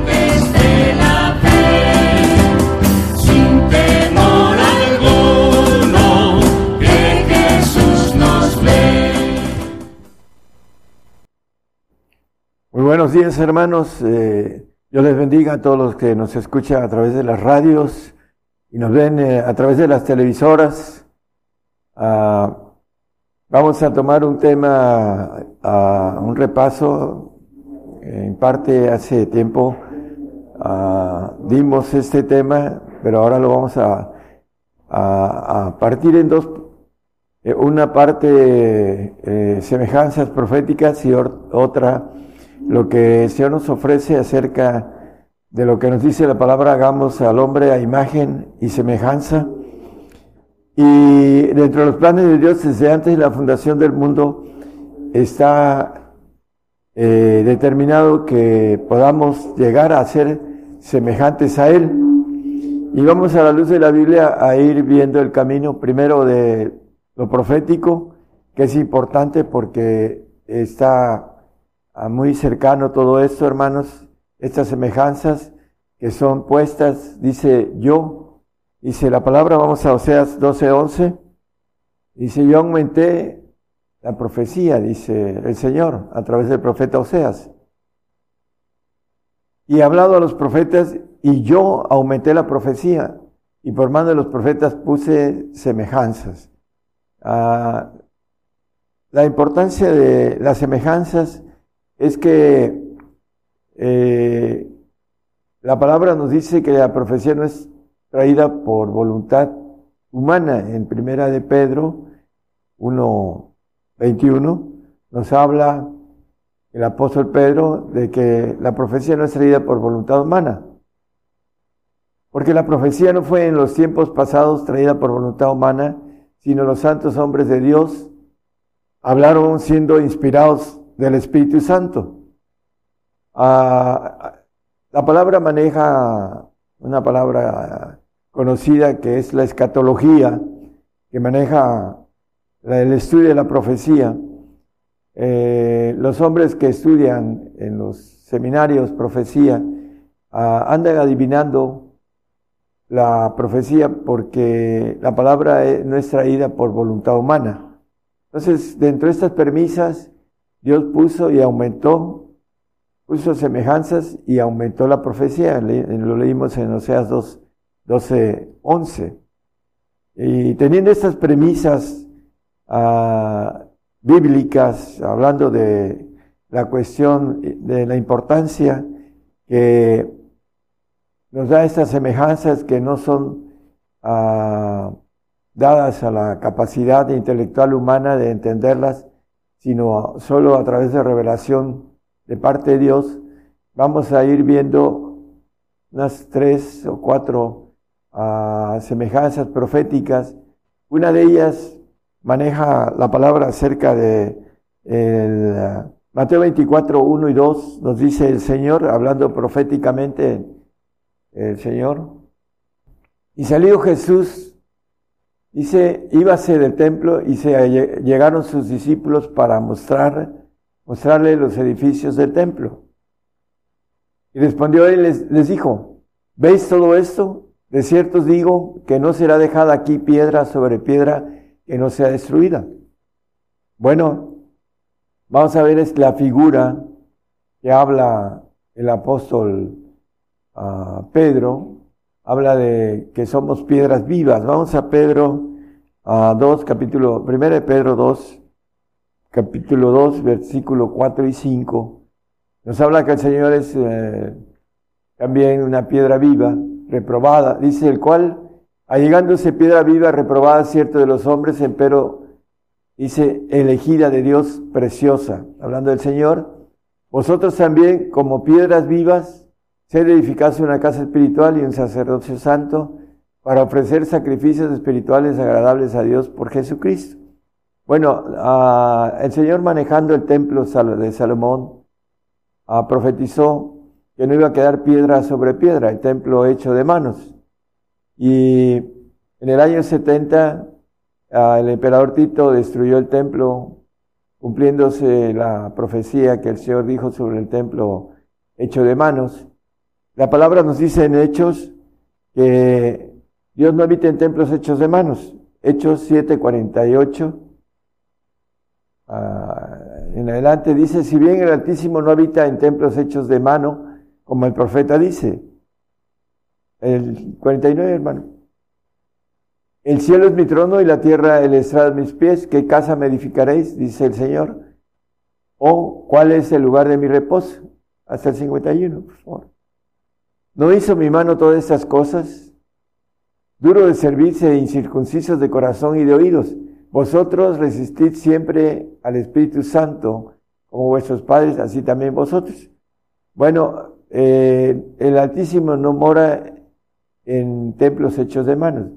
Buenos días hermanos, Eh, Dios les bendiga a todos los que nos escuchan a través de las radios y nos ven eh, a través de las televisoras. Ah, vamos a tomar un tema, ah, un repaso, en parte hace tiempo ah, dimos este tema, pero ahora lo vamos a, partir en dos eh, una parte eh, semejanzas proféticas y otra lo que el Señor nos ofrece acerca de lo que nos dice la palabra, hagamos al hombre a imagen y semejanza. Y dentro de los planes de Dios, desde antes de la fundación del mundo, está eh, determinado que podamos llegar a ser semejantes a Él. Y vamos a la luz de la Biblia a ir viendo el camino primero de lo profético, que es importante porque está muy cercano todo esto, hermanos, estas semejanzas que son puestas, dice yo, dice la palabra, vamos a Oseas 12:11, dice yo aumenté la profecía, dice el Señor, a través del profeta Oseas. Y he hablado a los profetas y yo aumenté la profecía y por mano de los profetas puse semejanzas. Ah, la importancia de las semejanzas es que eh, la palabra nos dice que la profecía no es traída por voluntad humana. En primera de Pedro 1.21 nos habla el apóstol Pedro de que la profecía no es traída por voluntad humana. Porque la profecía no fue en los tiempos pasados traída por voluntad humana, sino los santos hombres de Dios hablaron siendo inspirados del Espíritu Santo. Ah, la palabra maneja una palabra conocida que es la escatología, que maneja el estudio de la profecía. Eh, los hombres que estudian en los seminarios profecía ah, andan adivinando la profecía porque la palabra no es traída por voluntad humana. Entonces, dentro de estas premisas, Dios puso y aumentó, puso semejanzas y aumentó la profecía. Lo leímos en Oseas 2, 12, 11. Y teniendo estas premisas ah, bíblicas, hablando de la cuestión de la importancia que nos da estas semejanzas que no son ah, dadas a la capacidad intelectual humana de entenderlas, sino solo a través de revelación de parte de Dios, vamos a ir viendo unas tres o cuatro ah, semejanzas proféticas. Una de ellas maneja la palabra acerca de el, Mateo 24, 1 y 2 nos dice el Señor, hablando proféticamente el Señor. Y salió Jesús, dice, íbase del templo y se llegaron sus discípulos para mostrar, mostrarle los edificios del templo. Y respondió él, les, les dijo, ¿veis todo esto? De cierto os digo que no será dejada aquí piedra sobre piedra que no sea destruida. Bueno, vamos a ver es la figura que habla el apóstol ah, Pedro, habla de que somos piedras vivas. Vamos a Pedro 2, capítulo, 1 de Pedro 2, capítulo 2, versículo 4 y 5. Nos habla que el Señor es eh, también una piedra viva reprobada, dice el cual, allegándose piedra viva reprobada cierto de los hombres, pero dice elegida de Dios preciosa, hablando del Señor, vosotros también como piedras vivas, sed edificados una casa espiritual y un sacerdocio santo para ofrecer sacrificios espirituales agradables a Dios por Jesucristo. Bueno, el Señor manejando el templo de Salomón profetizó que no iba a quedar piedra sobre piedra, el templo hecho de manos. Y en el año 70 ah, el emperador Tito destruyó el templo, cumpliéndose la profecía que el Señor dijo sobre el templo hecho de manos. La palabra nos dice en Hechos que Dios no habita en templos hechos de manos. Hechos 7:48. Ah, en adelante dice, si bien el Altísimo no habita en templos hechos de mano, como el profeta dice. El 49, hermano. El cielo es mi trono y la tierra el estrado de mis pies. ¿Qué casa me edificaréis? Dice el Señor. ¿O cuál es el lugar de mi reposo? Hasta el 51, por favor. ¿No hizo mi mano todas estas cosas? Duro de servirse e incircuncisos de corazón y de oídos. Vosotros resistid siempre al Espíritu Santo, como vuestros padres, así también vosotros. Bueno, eh, el Altísimo no mora en templos hechos de manos,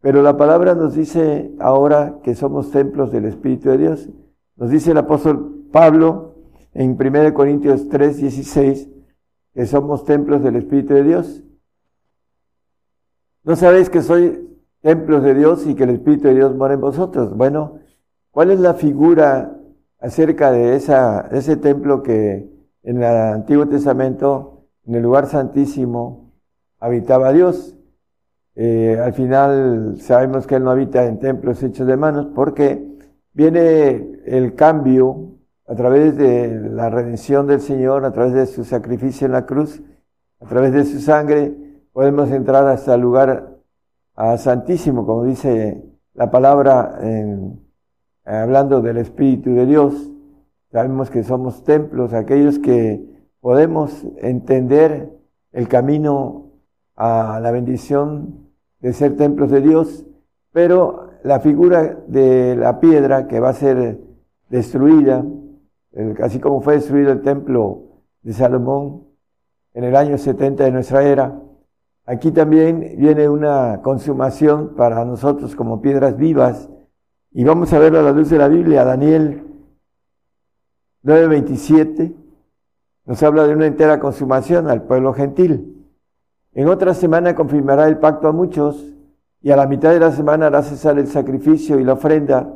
pero la palabra nos dice ahora que somos templos del Espíritu de Dios. Nos dice el apóstol Pablo en 1 Corintios 3, 16, que somos templos del Espíritu de Dios. ¿No sabéis que soy templos de Dios y que el Espíritu de Dios mora en vosotros? Bueno, ¿cuál es la figura acerca de, ese templo que en el Antiguo Testamento, en el lugar santísimo, habitaba Dios. Eh, al final sabemos que Él no habita en templos hechos de manos porque viene el cambio a través de la redención del Señor, a través de su sacrificio en la cruz, a través de su sangre, podemos entrar hasta el lugar santísimo, como dice la palabra hablando del Espíritu de Dios. Sabemos que somos templos, aquellos que podemos entender el camino a la bendición de ser templos de Dios, pero la figura de la piedra que va a ser destruida, así como fue destruido el templo de Salomón en el año 70 de nuestra era, aquí también viene una consumación para nosotros como piedras vivas, y vamos a verlo a la luz de la Biblia, Daniel 9.27 nos habla de una entera consumación al pueblo gentil. En otra semana confirmará el pacto a muchos y a la mitad de la semana hará cesar el sacrificio y la ofrenda.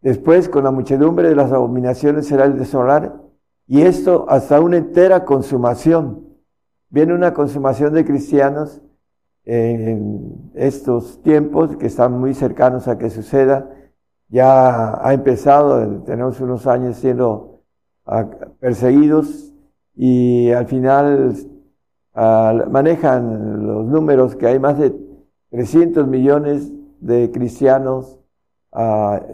Después, con la muchedumbre de las abominaciones será el desolar y esto hasta una entera consumación. Viene una consumación de cristianos en estos tiempos que están muy cercanos a que suceda. Ya ha empezado, tenemos unos años siendo perseguidos y al final manejan los números que hay más de 300 millones de cristianos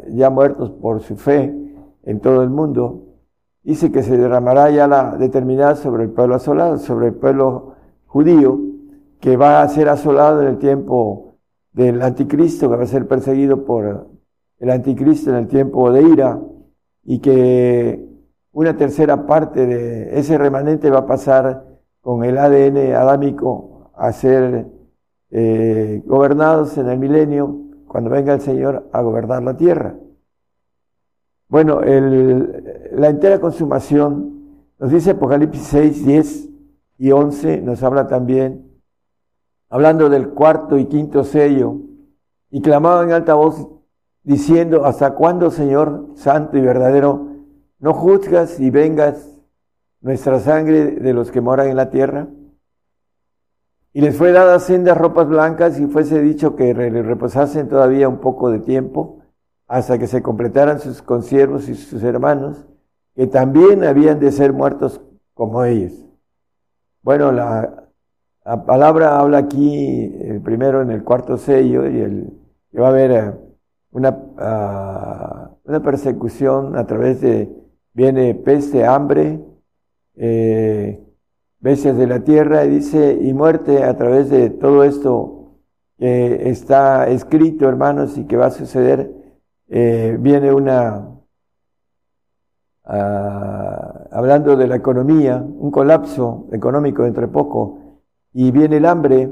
ya muertos por su fe en todo el mundo. Dice que se derramará ya la determinada sobre el pueblo asolado, sobre el pueblo judío, que va a ser asolado en el tiempo del anticristo, que va a ser perseguido por el anticristo en el tiempo de ira, y que una tercera parte de ese remanente va a pasar con el ADN adámico a ser eh, gobernados en el milenio cuando venga el Señor a gobernar la tierra. Bueno, la entera consumación, nos dice Apocalipsis 6, 10 y 11, nos habla también, hablando del cuarto y quinto sello, y clamaba en alta voz diciendo, ¿hasta cuándo, Señor Santo y verdadero, no juzgas y vengas nuestra sangre de los que moran en la tierra? Y les fue dada sendas ropas blancas y fuese dicho que reposasen todavía un poco de tiempo hasta que se completaran sus consiervos y sus hermanos, que también habían de ser muertos como ellos. Bueno, la, la palabra habla aquí eh, primero en el cuarto sello y el, que va a haber eh, una, uh, una persecución a través de, viene peste, hambre, eh, bestias de la tierra, y dice, y muerte a través de todo esto que está escrito, hermanos, y que va a suceder, eh, viene una, uh, hablando de la economía, un colapso económico entre poco, y viene el hambre,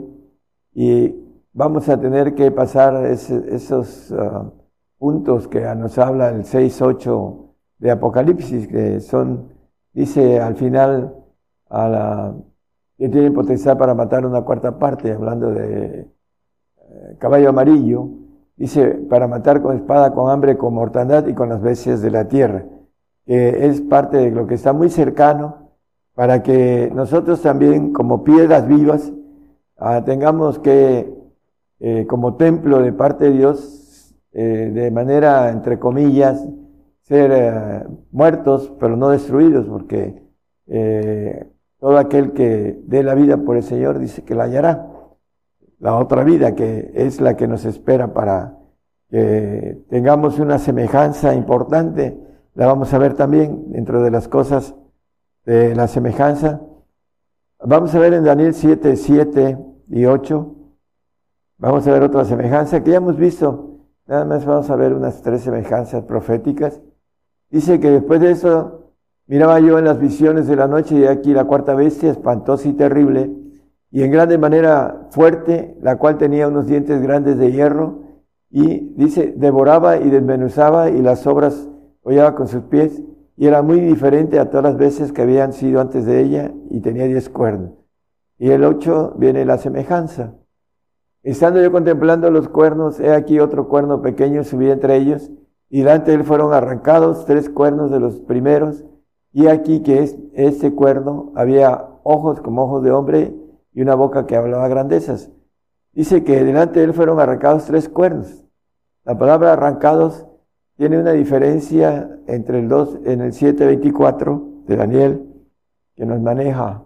y vamos a tener que pasar esos uh, puntos que nos habla el 6-8 de Apocalipsis, que son, dice al final, a la, que tienen potencial para matar una cuarta parte, hablando de eh, caballo amarillo, dice, para matar con espada, con hambre, con mortandad y con las bestias de la tierra, que es parte de lo que está muy cercano, para que nosotros también, como piedras vivas, ah, tengamos que, eh, como templo de parte de Dios, eh, de manera, entre comillas, ser muertos, pero no destruidos, porque todo aquel que dé la vida por el Señor dice que la hallará. La otra vida que es la que nos espera para que tengamos una semejanza importante, la vamos a ver también dentro de las cosas de la semejanza. Vamos a ver en Daniel 7, 7 y 8. Vamos a ver otra semejanza que ya hemos visto. Nada más vamos a ver unas tres semejanzas proféticas. Dice que después de eso miraba yo en las visiones de la noche y aquí la cuarta bestia, espantosa y terrible, y en grande manera fuerte, la cual tenía unos dientes grandes de hierro, y dice, devoraba y desmenuzaba y las obras hollaba con sus pies, y era muy diferente a todas las veces que habían sido antes de ella, y tenía diez cuernos. Y el ocho viene la semejanza. Estando yo contemplando los cuernos, he aquí otro cuerno pequeño subía entre ellos, y delante de él fueron arrancados tres cuernos de los primeros, y aquí que es, este cuerno había ojos como ojos de hombre y una boca que hablaba grandezas. Dice que delante de él fueron arrancados tres cuernos. La palabra arrancados tiene una diferencia entre el 2 en el 7.24 de Daniel, que nos maneja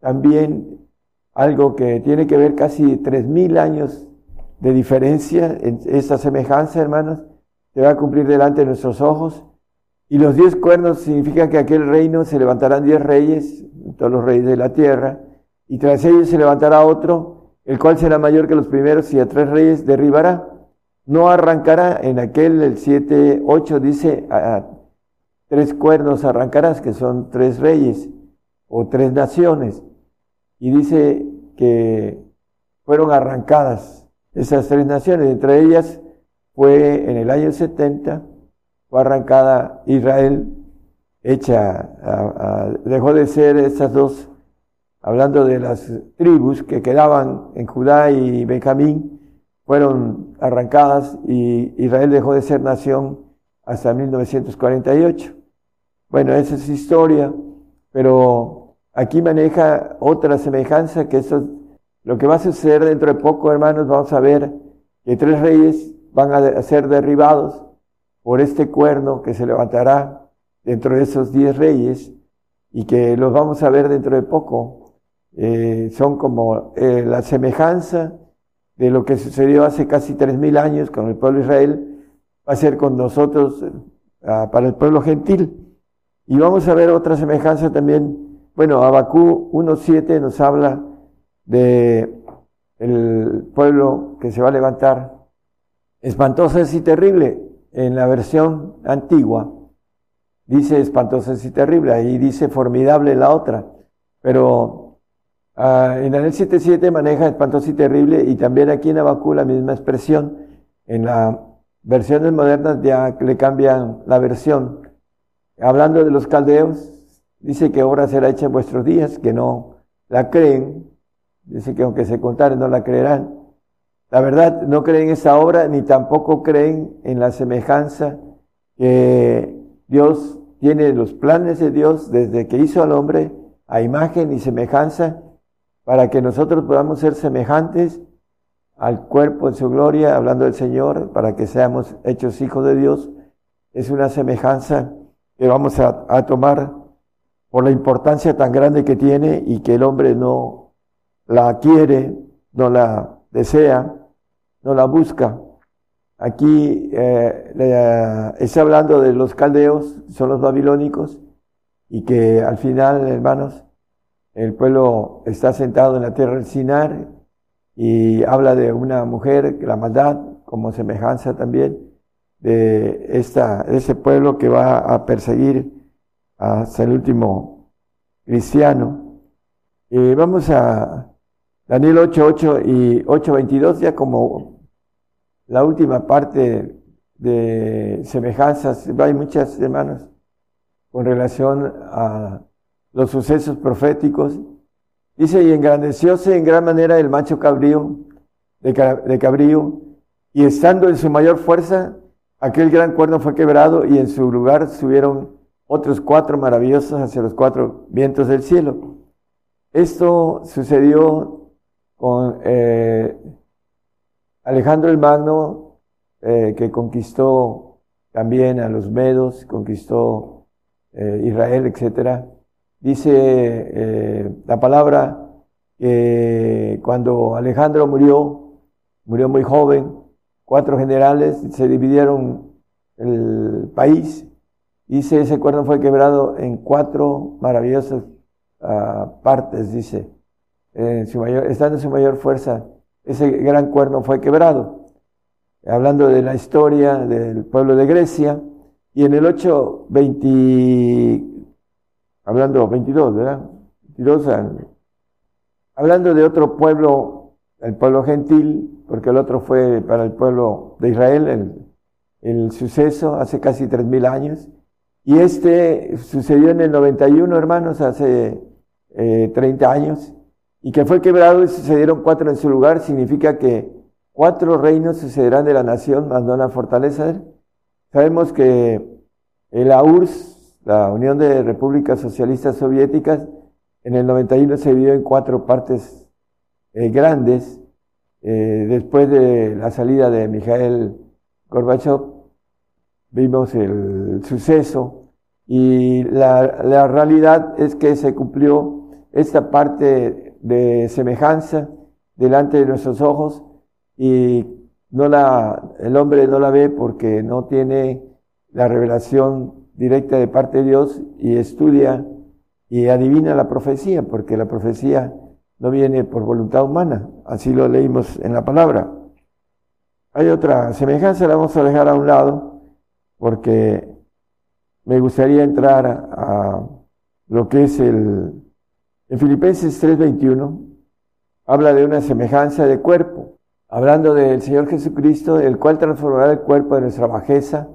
también algo que tiene que ver casi tres mil años de diferencia en esta semejanza, hermanos, se va a cumplir delante de nuestros ojos. Y los diez cuernos significa que aquel reino se levantarán diez reyes, todos los reyes de la tierra, y tras ellos se levantará otro, el cual será mayor que los primeros, y a tres reyes derribará. No arrancará en aquel, el 7, 8 dice, a tres cuernos arrancarás, que son tres reyes o tres naciones. Y dice que fueron arrancadas esas tres naciones, entre ellas fue en el año 70, fue arrancada Israel, hecha, dejó de ser esas dos, hablando de las tribus que quedaban en Judá y Benjamín, fueron arrancadas y Israel dejó de ser nación hasta 1948. Bueno, esa es historia, pero aquí maneja otra semejanza que eso, lo que va a suceder dentro de poco, hermanos, vamos a ver que tres reyes van a ser derribados por este cuerno que se levantará dentro de esos diez reyes y que los vamos a ver dentro de poco. Eh, son como eh, la semejanza de lo que sucedió hace casi tres mil años con el pueblo de Israel, va a ser con nosotros uh, para el pueblo gentil. Y vamos a ver otra semejanza también. Bueno, Abacú 1.7 nos habla de el pueblo que se va a levantar Espantosa y terrible. En la versión antigua dice espantosa y terrible, ahí dice formidable la otra. Pero uh, en Daniel 7.7 maneja espantosa y terrible y también aquí en Abacú la misma expresión. En las versiones modernas ya le cambian la versión. hablando de los caldeos, dice que obra será hecha en vuestros días, que no la creen, dice que aunque se contaren no la creerán. La verdad, no creen en esa obra, ni tampoco creen en la semejanza que Dios tiene los planes de Dios desde que hizo al hombre a imagen y semejanza para que nosotros podamos ser semejantes al cuerpo en su gloria, hablando del Señor, para que seamos hechos hijos de Dios. Es una semejanza que vamos a, a tomar por la importancia tan grande que tiene y que el hombre no la quiere, no la desea, no la busca. Aquí eh, le- está hablando de los caldeos, son los babilónicos, y que al final, hermanos, el pueblo está sentado en la tierra del Sinar y habla de una mujer, la maldad, como semejanza también de, esta, ese pueblo que va a perseguir hasta el último cristiano. Y vamos a Daniel 8.8 y 8.22, ya como la última parte de semejanzas. Hay muchas, hermanos, con relación a los sucesos proféticos. Dice, y engrandecióse en gran manera el macho cabrío, de, ca- de cabrío, y estando en su mayor fuerza, aquel gran cuerno fue quebrado, y en su lugar subieron otros cuatro maravillosos hacia los cuatro vientos del cielo. Esto sucedió con eh, Alejandro el Magno, eh, que conquistó también a los medos, conquistó eh, Israel, etcétera. Dice eh, la palabra que cuando Alejandro murió, murió muy joven, cuatro generales se dividieron el país. Dice, ese cuerno fue quebrado en cuatro maravillosas ah, partes, dice. En su mayor, estando en su mayor fuerza, ese gran cuerno fue quebrado. Hablando de la historia del pueblo de Grecia, y en el 8, 20, hablando 22, ¿verdad? 22, al- hablando de otro pueblo, el pueblo gentil, porque el otro fue para el pueblo de Israel, el, el suceso hace casi 3.000 años, y este sucedió en el 91, hermanos, hace eh, 30 años, y que fue quebrado y sucedieron cuatro en su lugar, significa que cuatro reinos sucederán de la nación, más no la fortaleza. Sabemos que la URSS, la Unión de Repúblicas Socialistas Soviéticas, en el 91 se dividió en cuatro partes eh, grandes. Eh, después de la salida de Mikhail Gorbachev, vimos el suceso y la realidad es que se cumplió esta parte de semejanza delante de nuestros ojos y no la, el hombre no la ve porque no tiene la revelación directa de parte de Dios y estudia y adivina la profecía, porque la profecía no viene por voluntad humana, así lo leímos en la palabra. Hay otra semejanza, la vamos a dejar a un lado, porque me gustaría entrar a, lo que es el... En Filipenses 3:21 habla de una semejanza de cuerpo, hablando del Señor Jesucristo, el cual transformará el cuerpo de nuestra bajeza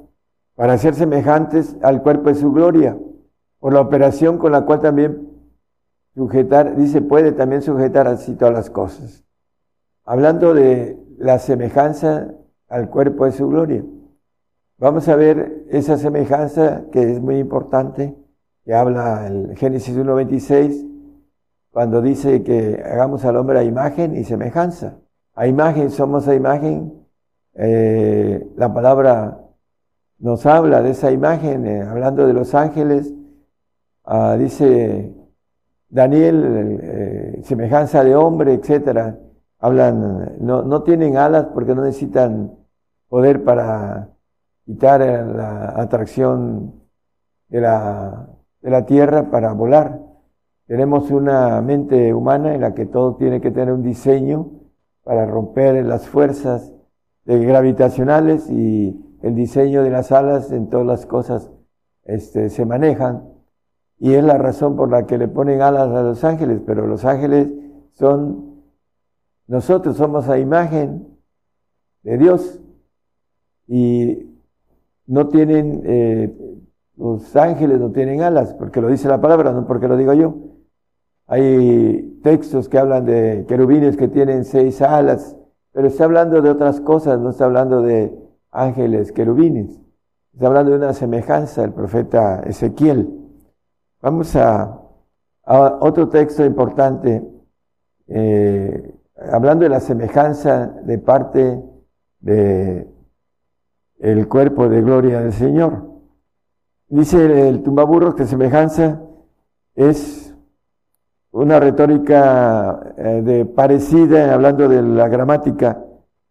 para ser semejantes al cuerpo de su gloria, por la operación con la cual también sujetar, dice, puede también sujetar así todas las cosas. Hablando de la semejanza al cuerpo de su gloria. Vamos a ver esa semejanza que es muy importante, que habla el Génesis 1.26, cuando dice que hagamos al hombre a imagen y semejanza. A imagen somos a imagen. Eh, la palabra nos habla de esa imagen, eh, hablando de los ángeles. Ah, dice Daniel, eh, semejanza de hombre, etcétera. Hablan, no, no tienen alas porque no necesitan poder para quitar la atracción de la, de la tierra para volar. Tenemos una mente humana en la que todo tiene que tener un diseño para romper las fuerzas gravitacionales y el diseño de las alas en todas las cosas este, se manejan. Y es la razón por la que le ponen alas a los ángeles, pero los ángeles son, nosotros somos a imagen de Dios y no tienen eh, los ángeles no tienen alas, porque lo dice la palabra, no porque lo digo yo. Hay textos que hablan de querubines que tienen seis alas, pero está hablando de otras cosas, no está hablando de ángeles querubines. Está hablando de una semejanza del profeta Ezequiel. Vamos a, otro texto importante, eh, hablando de la semejanza de parte de el cuerpo de gloria del Señor. Dice el tumbaburros que semejanza es una retórica eh, de parecida, hablando de la gramática,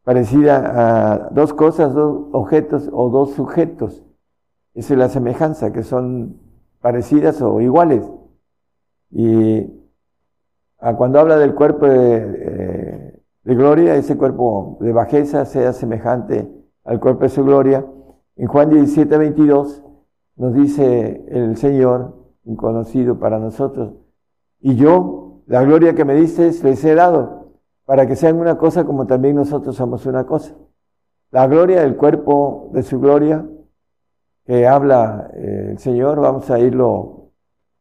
parecida a dos cosas, dos objetos o dos sujetos. Esa es la semejanza, que son parecidas o iguales. Y cuando habla del cuerpo de, eh, de, gloria, ese cuerpo de bajeza sea semejante al cuerpo de su gloria. En Juan 17, 22 nos dice el Señor, conocido para nosotros, y yo, la gloria que me dices, les he dado para que sean una cosa como también nosotros somos una cosa. La gloria del cuerpo de su gloria que habla eh, el Señor, vamos a irlo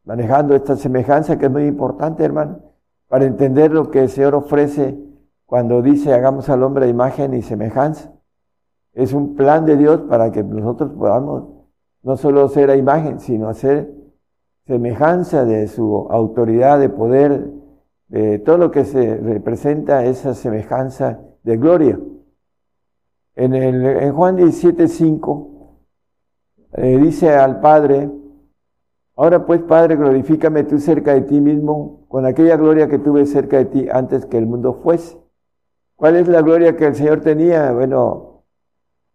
manejando esta semejanza que es muy importante, hermano, para entender lo que el Señor ofrece cuando dice hagamos al hombre imagen y semejanza. Es un plan de Dios para que nosotros podamos no solo ser a imagen, sino hacer semejanza de su autoridad, de poder, de todo lo que se representa esa semejanza de gloria. En, el, en Juan 17, 5, eh, dice al Padre, ahora pues Padre, glorifícame tú cerca de ti mismo con aquella gloria que tuve cerca de ti antes que el mundo fuese. ¿Cuál es la gloria que el Señor tenía? Bueno,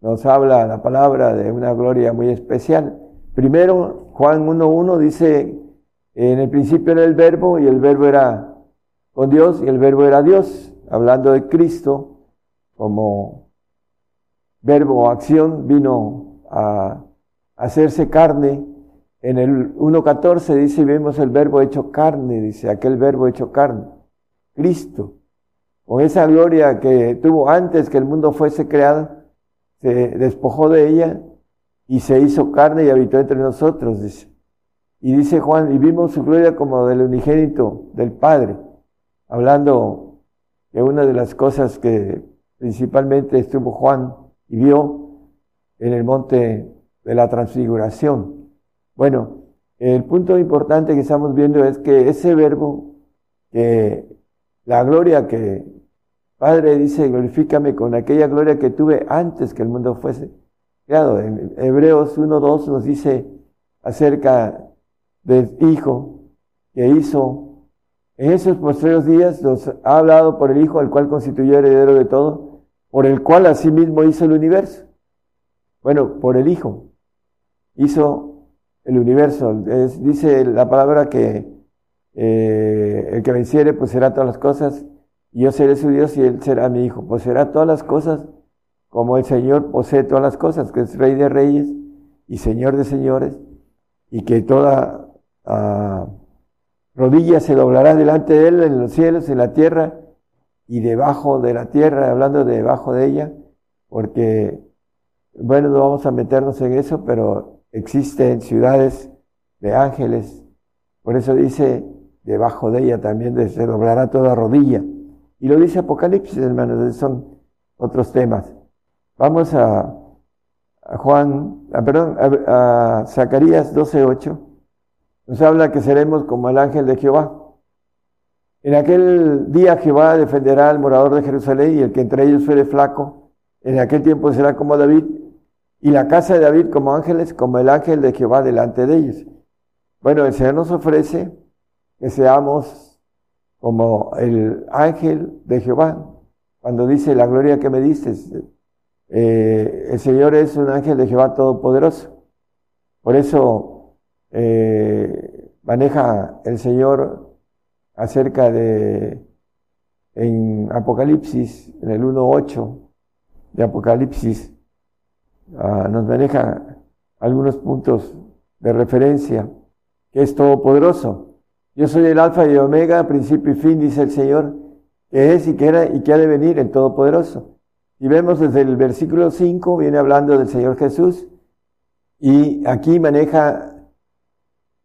nos habla la palabra de una gloria muy especial. Primero, Juan 1.1 dice, en el principio era el verbo y el verbo era con Dios y el verbo era Dios, hablando de Cristo como verbo o acción, vino a hacerse carne. En el 1.14 dice, vemos el verbo hecho carne, dice, aquel verbo hecho carne, Cristo, con esa gloria que tuvo antes que el mundo fuese creado, se despojó de ella y se hizo carne y habitó entre nosotros, dice. Y dice Juan, y vimos su gloria como del unigénito del Padre hablando de una de las cosas que principalmente estuvo Juan y vio en el monte de la transfiguración. Bueno, el punto importante que estamos viendo es que ese verbo, que la gloria que Padre dice, glorifícame con aquella gloria que tuve antes que el mundo fuese En Hebreos 1.2 nos dice acerca del Hijo que hizo en esos postreros días nos ha hablado por el Hijo, al cual constituyó heredero de todo, por el cual asimismo hizo el universo. Bueno, por el Hijo hizo el universo. dice la palabra que eh, el que venciere pues será todas las cosas, y yo seré su Dios y él será mi Hijo. Pues será todas las cosas como el Señor posee todas las cosas, que es Rey de Reyes y Señor de Señores, y que toda... Ah, rodilla se doblará delante de él en los cielos, en la tierra y debajo de la tierra, hablando de debajo de ella, porque, bueno, no vamos a meternos en eso, pero existen ciudades de ángeles, por eso dice, debajo de ella también se doblará toda rodilla. Y lo dice Apocalipsis, hermanos, son otros temas. Vamos a, Juan, perdón, a, a Zacarías 12.8 nos habla que seremos como el ángel de Jehová. En aquel día Jehová defenderá al morador de Jerusalén y el que entre ellos fuere flaco, en aquel tiempo será como David y la casa de David como ángeles, como el ángel de Jehová delante de ellos. Bueno, el Señor nos ofrece que seamos como el ángel de Jehová. Cuando dice la gloria que me diste, eh, el Señor es un ángel de Jehová todopoderoso. Por eso eh, maneja el Señor acerca de, en Apocalipsis, en el 1.8 de Apocalipsis, ah, nos maneja algunos puntos de referencia, que es todopoderoso. Yo soy el alfa y el omega, principio y fin, dice el Señor, que es y que era y que ha de venir el Todopoderoso. Y vemos desde el versículo 5, viene hablando del Señor Jesús, Y aquí maneja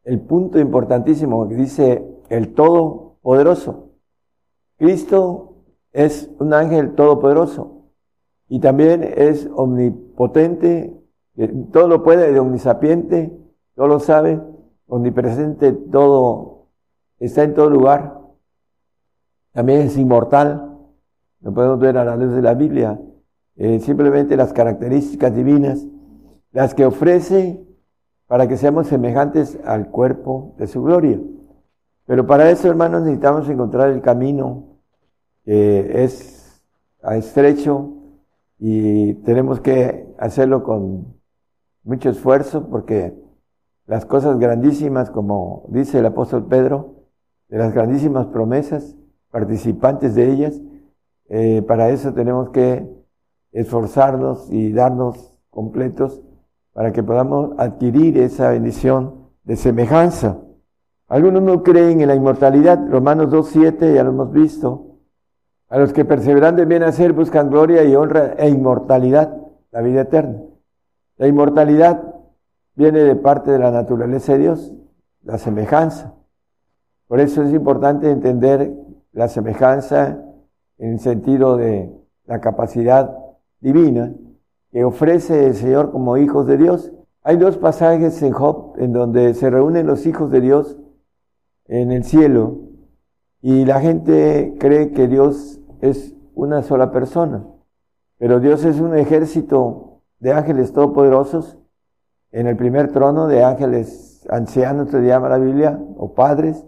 el punto importantísimo que dice el Todopoderoso. Cristo es un ángel todopoderoso y también es omnipotente, eh, todo lo puede, omnisapiente, todo lo sabe, omnipresente, todo está en todo lugar. También es inmortal, lo podemos ver a la luz de la Biblia. Eh, simplemente las características divinas, las que ofrece para que seamos semejantes al cuerpo de su gloria. Pero para eso, hermanos, necesitamos encontrar el camino que es estrecho y tenemos que hacerlo con mucho esfuerzo porque las cosas grandísimas, como dice el apóstol Pedro, de las grandísimas promesas, participantes de ellas, eh, para eso tenemos que esforzarnos y darnos completos para que podamos adquirir esa bendición de semejanza. Algunos no creen en la inmortalidad, Romanos 2.7 ya lo hemos visto. A los que perseveran de bien hacer buscan gloria y honra e inmortalidad, la vida eterna. La inmortalidad viene de parte de la naturaleza de Dios, la semejanza. Por eso es importante entender la semejanza en el sentido de la capacidad divina que ofrece el Señor como hijos de Dios. Hay dos pasajes en Job en donde se reúnen los hijos de Dios en el cielo y la gente cree que Dios es una sola persona, pero Dios es un ejército de ángeles todopoderosos en el primer trono de ángeles ancianos, se llama la Biblia, o padres,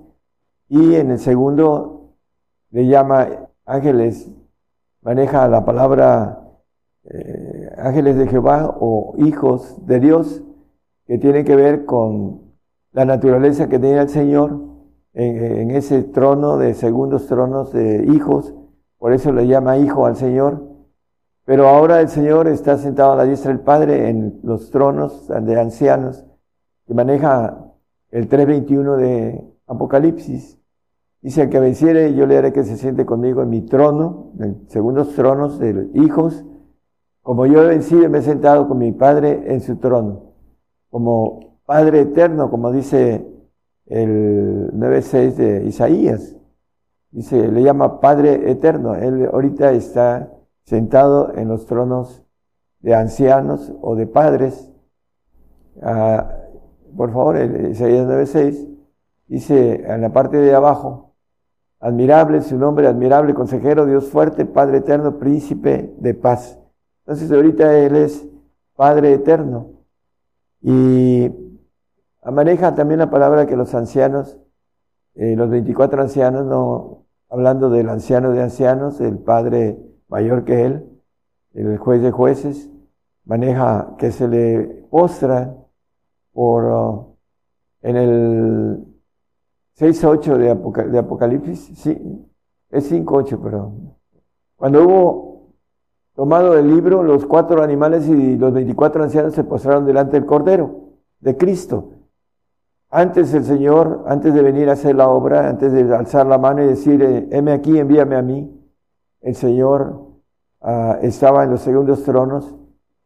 y en el segundo le llama ángeles, maneja la palabra eh, ángeles de Jehová o hijos de Dios, que tiene que ver con la naturaleza que tiene el Señor en, en, ese trono de segundos tronos de hijos, por eso le llama hijo al Señor. Pero ahora el Señor está sentado a la diestra del Padre en los tronos de ancianos, que maneja el 3.21 de Apocalipsis. Dice, el que venciere, yo le haré que se siente conmigo en mi trono, en segundos tronos de hijos, como yo he vencido y me he sentado con mi Padre en su trono, como Padre eterno, como dice el 9.6 de Isaías. Dice, le llama Padre eterno. Él ahorita está sentado en los tronos de ancianos o de padres. Ah, por favor, el Isaías 9.6 dice en la parte de abajo, admirable su nombre, admirable consejero, Dios fuerte, Padre eterno, príncipe de paz. Entonces ahorita Él es Padre eterno. Y maneja también la palabra que los ancianos, eh, los 24 ancianos, no hablando del anciano de ancianos, el Padre mayor que Él, el juez de jueces, maneja que se le postra por uh, en el 6.8 de, de Apocalipsis, sí, es 5.8, pero cuando hubo Tomado el libro, los cuatro animales y los veinticuatro ancianos se postraron delante del Cordero de Cristo. Antes el Señor, antes de venir a hacer la obra, antes de alzar la mano y decir, eh, heme aquí, envíame a mí, el Señor uh, estaba en los segundos tronos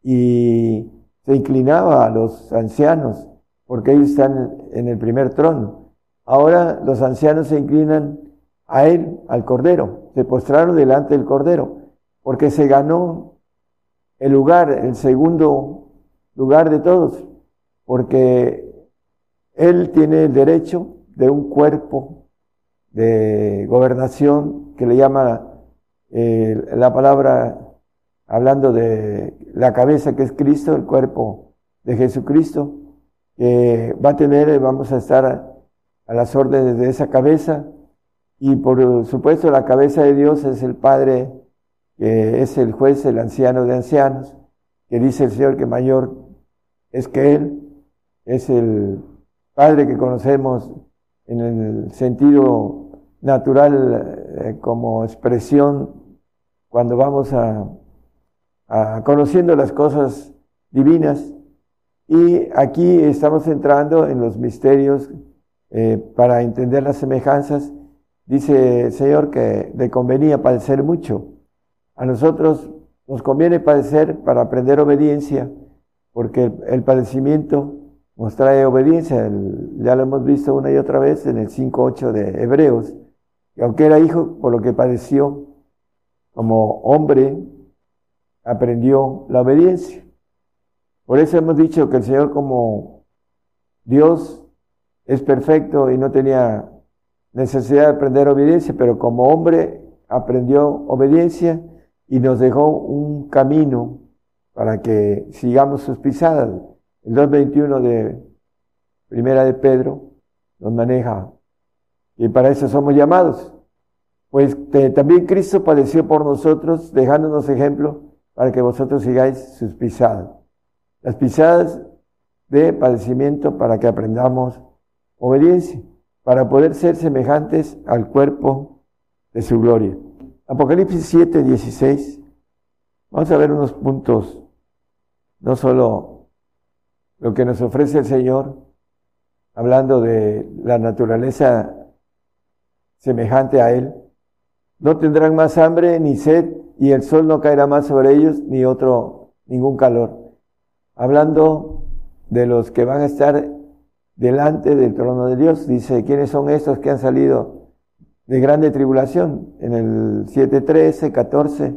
y se inclinaba a los ancianos, porque ellos están en el primer trono. Ahora los ancianos se inclinan a Él, al Cordero, se postraron delante del Cordero porque se ganó el lugar, el segundo lugar de todos, porque él tiene el derecho de un cuerpo de gobernación que le llama eh, la palabra, hablando de la cabeza que es Cristo, el cuerpo de Jesucristo, que va a tener, vamos a estar a, las órdenes de esa cabeza, y por supuesto la cabeza de Dios es el Padre que es el juez, el anciano de ancianos, que dice el Señor que mayor es que Él, es el Padre que conocemos en el sentido natural eh, como expresión cuando vamos a, conociendo las cosas divinas. Y aquí estamos entrando en los misterios eh, para entender las semejanzas. Dice el Señor que le convenía padecer mucho a nosotros nos conviene padecer para aprender obediencia porque el, padecimiento nos trae obediencia. Ya lo hemos visto una y otra vez en el 5.8 de Hebreos. Y aunque era hijo, por lo que padeció, como hombre, aprendió la obediencia. Por eso hemos dicho que el Señor como Dios es perfecto y no tenía necesidad de aprender obediencia, pero como hombre aprendió obediencia y nos dejó un camino para que sigamos sus pisadas. El 2.21 de Primera de Pedro nos maneja y para eso somos llamados. Pues también Cristo padeció por nosotros, dejándonos ejemplo para que vosotros sigáis sus pisadas. Las pisadas de padecimiento para que aprendamos obediencia, para poder ser semejantes al cuerpo de su gloria. Apocalipsis 7, 16. Vamos a ver unos puntos, no solo lo que nos ofrece el Señor, hablando de la naturaleza semejante a Él. No tendrán más hambre ni sed, y el sol no caerá más sobre ellos, ni otro, ningún calor. Hablando de los que van a estar delante del trono de Dios, dice, ¿quiénes son estos que han salido de grande tribulación? En el 7, 13, 14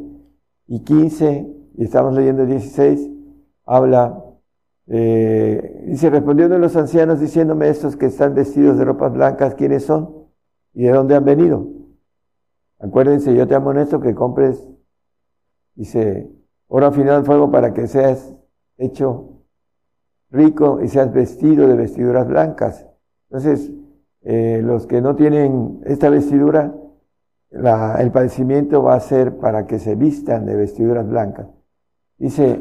y 15, y estamos leyendo el 16, habla, eh, dice, respondiendo los ancianos diciéndome estos que están vestidos de ropas blancas, ¿quiénes son? ¿Y de dónde han venido? Acuérdense, yo te amonesto que compres, dice, oro afinado al fuego para que seas hecho rico y seas vestido de vestiduras blancas. Entonces, eh, los que no tienen esta vestidura, el padecimiento va a ser para que se vistan de vestiduras blancas. Dice,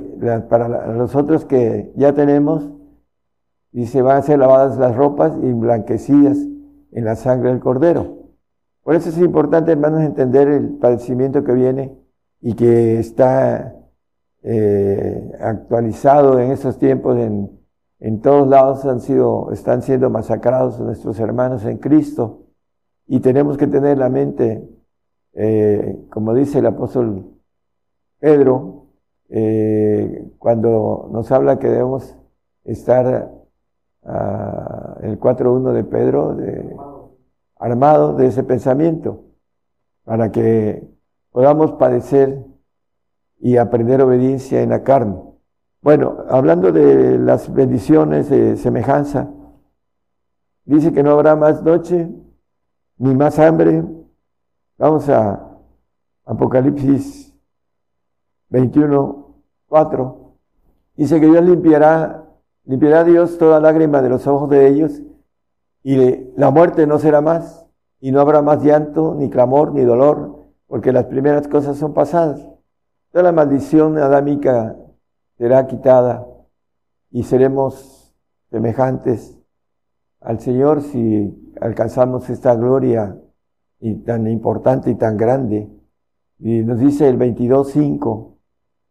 para la- los otros que ya tenemos, dice, van a ser lavadas las ropas y blanquecidas en la sangre del cordero. Por eso es importante, hermanos, entender el padecimiento que viene y que está eh, actualizado en estos tiempos. En, en todos lados han sido, están siendo masacrados nuestros hermanos en Cristo y tenemos que tener la mente, eh, como dice el apóstol Pedro, eh, cuando nos habla que debemos estar, ah, el 4.1 de Pedro, de, armados de ese pensamiento, para que podamos padecer y aprender obediencia en la carne. Bueno, hablando de las bendiciones de semejanza, dice que no habrá más noche ni más hambre. Vamos a Apocalipsis 21, 4. Dice que Dios limpiará, limpiará Dios toda lágrima de los ojos de ellos y la muerte no será más y no habrá más llanto, ni clamor, ni dolor, porque las primeras cosas son pasadas. Toda la maldición adámica será quitada y seremos semejantes al Señor si alcanzamos esta gloria y tan importante y tan grande. Y nos dice el 22.5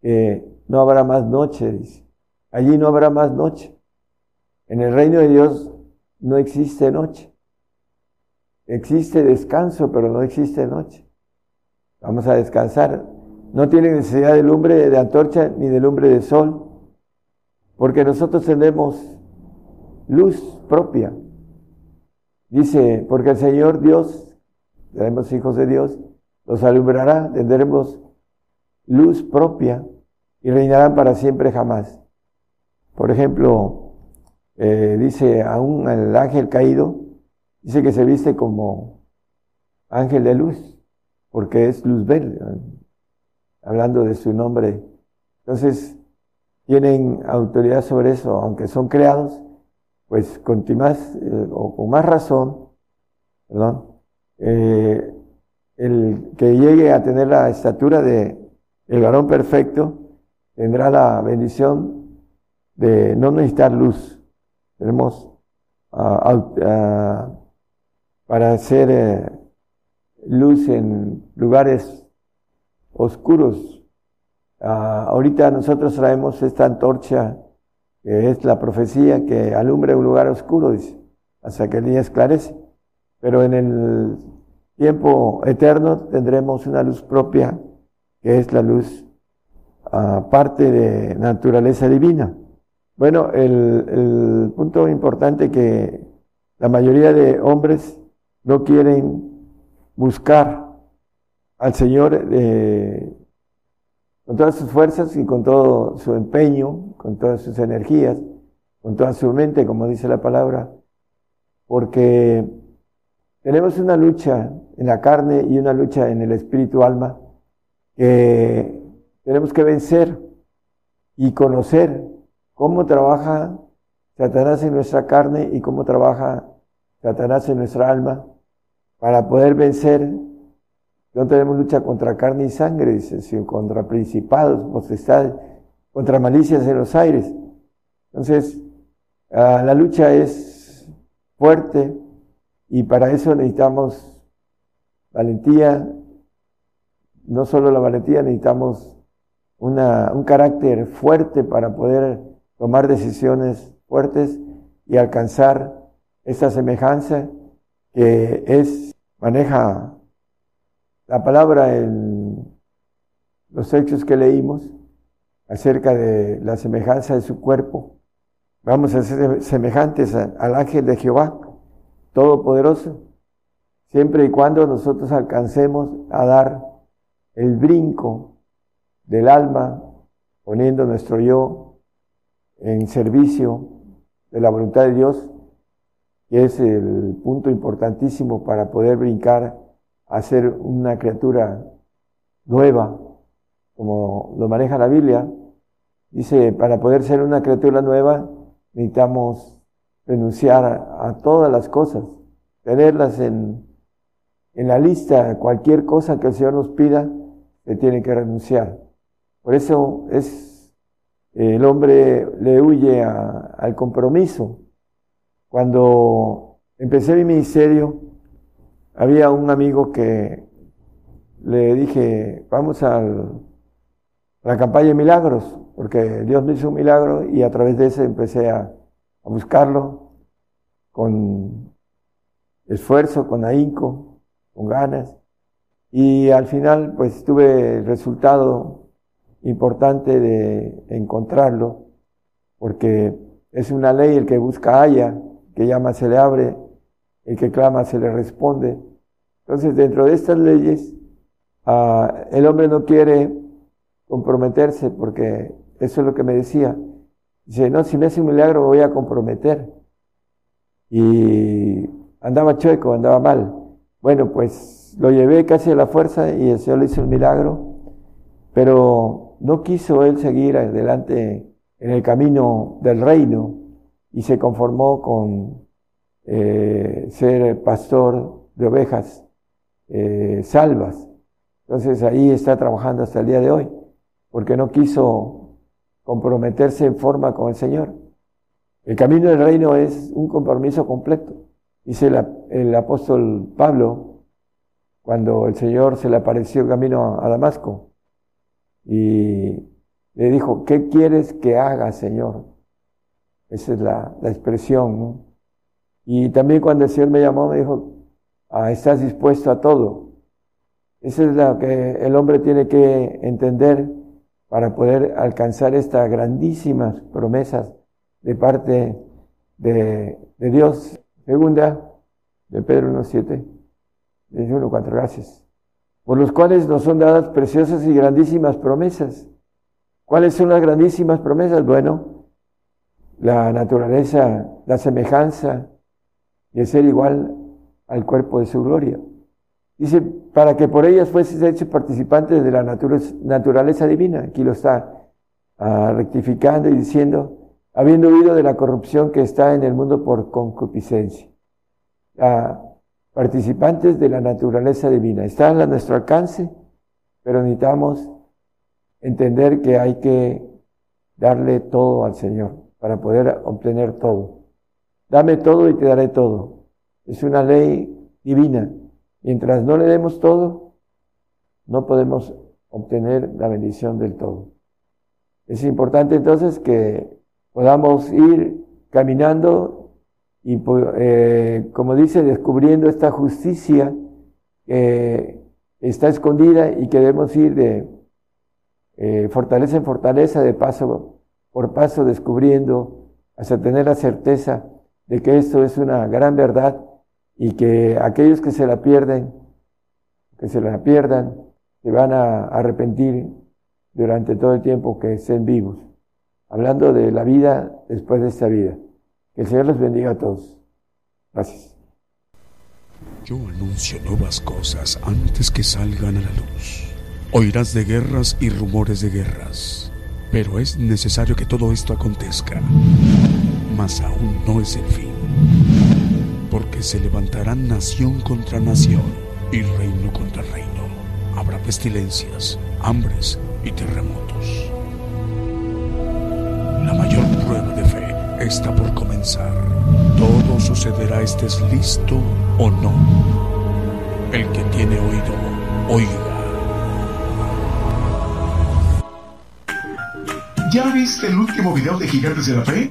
que no habrá más noche. Allí no habrá más noche. En el reino de Dios no existe noche. Existe descanso, pero no existe noche. Vamos a descansar. No tiene necesidad de lumbre de antorcha ni de lumbre de sol, porque nosotros tenemos luz propia. Dice, porque el Señor Dios, seremos hijos de Dios, los alumbrará, tendremos luz propia y reinarán para siempre jamás. Por ejemplo, eh, dice aún el ángel caído, dice que se viste como ángel de luz, porque es luz verde, hablando de su nombre. Entonces, tienen autoridad sobre eso, aunque son creados, pues con más, eh, o con más razón, eh, el que llegue a tener la estatura de el varón perfecto tendrá la bendición de no necesitar luz. Tenemos para hacer eh, luz en lugares oscuros. Ah, ahorita nosotros traemos esta antorcha que es la profecía que alumbra un lugar oscuro, dice, hasta que el día esclarece. Pero en el tiempo eterno tendremos una luz propia, que es la luz ah, parte de naturaleza divina. Bueno, el, el punto importante que la mayoría de hombres no quieren buscar al Señor eh, con todas sus fuerzas y con todo su empeño, con todas sus energías, con toda su mente, como dice la palabra, porque tenemos una lucha en la carne y una lucha en el espíritu alma que tenemos que vencer y conocer cómo trabaja Satanás en nuestra carne y cómo trabaja Satanás en nuestra alma para poder vencer. No tenemos lucha contra carne y sangre, sino contra principados, potestades, contra malicias en los aires. Entonces, ah, la lucha es fuerte y para eso necesitamos valentía. No solo la valentía, necesitamos una, un carácter fuerte para poder tomar decisiones fuertes y alcanzar esa semejanza que es, maneja la palabra en los hechos que leímos acerca de la semejanza de su cuerpo. Vamos a ser semejantes al ángel de Jehová, todopoderoso, siempre y cuando nosotros alcancemos a dar el brinco del alma, poniendo nuestro yo en servicio de la voluntad de Dios, que es el punto importantísimo para poder brincar a ser una criatura nueva, como lo maneja la Biblia. Dice, para poder ser una criatura nueva necesitamos renunciar a, todas las cosas, tenerlas en, en la lista, cualquier cosa que el Señor nos pida, se tiene que renunciar. Por eso es el hombre le huye al compromiso. Cuando empecé mi ministerio, había un amigo que le dije, vamos a la campaña de milagros, porque Dios me hizo un milagro y a través de ese empecé a, buscarlo con esfuerzo, con ahínco, con ganas. Y al final, pues tuve el resultado importante de encontrarlo, porque es una ley, el que busca haya, que llama se le abre, el que clama se le responde. Entonces, dentro de estas leyes, ah, el hombre no quiere comprometerse, porque eso es lo que me decía. Dice, no, si me hace un milagro voy a comprometer. Y andaba chueco, andaba mal. Bueno, pues lo llevé casi a la fuerza y el Señor le hizo el milagro, pero no quiso él seguir adelante en el camino del reino y se conformó con eh, ser pastor de ovejas eh, salvas. Entonces ahí está trabajando hasta el día de hoy, porque no quiso comprometerse en forma con el Señor. El camino del reino es un compromiso completo. Dice el apóstol Pablo, cuando el Señor se le apareció camino a Damasco, y le dijo, ¿qué quieres que haga, Señor? Esa es la, expresión, ¿no? Y también cuando el Señor me llamó, me dijo, ah, ¿estás dispuesto a todo? Esa es lo que el hombre tiene que entender para poder alcanzar estas grandísimas promesas de parte de, de Dios. Segunda, de Pedro 1.7, 1.4, gracias por los cuales nos son dadas preciosas y grandísimas promesas. ¿Cuáles son las grandísimas promesas? Bueno, la naturaleza, la semejanza de ser igual al cuerpo de su gloria. Dice, para que por ellas fueses hechos participantes de la naturaleza divina. Aquí lo está ah, rectificando y diciendo, habiendo huido de la corrupción que está en el mundo por concupiscencia. Ah, participantes de la naturaleza divina. Está a nuestro alcance, pero necesitamos entender que hay que darle todo al Señor para poder obtener todo. Dame todo y te daré todo. Es una ley divina. Mientras no le demos todo, no podemos obtener la bendición del todo. Es importante entonces que podamos ir caminando y eh, como dice, descubriendo esta justicia que está escondida y que debemos ir de eh, fortaleza en fortaleza, de paso por paso descubriendo hasta tener la certeza de que esto es una gran verdad y que aquellos que se la pierden, que se la pierdan, se van a arrepentir durante todo el tiempo que estén vivos. Hablando de la vida después de esta vida. Que el Señor los bendiga a todos. Gracias. Yo anuncio nuevas cosas antes que salgan a la luz. Oirás de guerras y rumores de guerras, pero es necesario que todo esto acontezca. Mas aún no es el fin, porque se levantarán nación contra nación y reino contra reino. Habrá pestilencias, hambres y terremotos. La mayor prueba de fe está por comenzar. Todo sucederá estés listo o no. El que tiene oído, oiga. ¿Ya viste el último video de Gigantes de la Fe?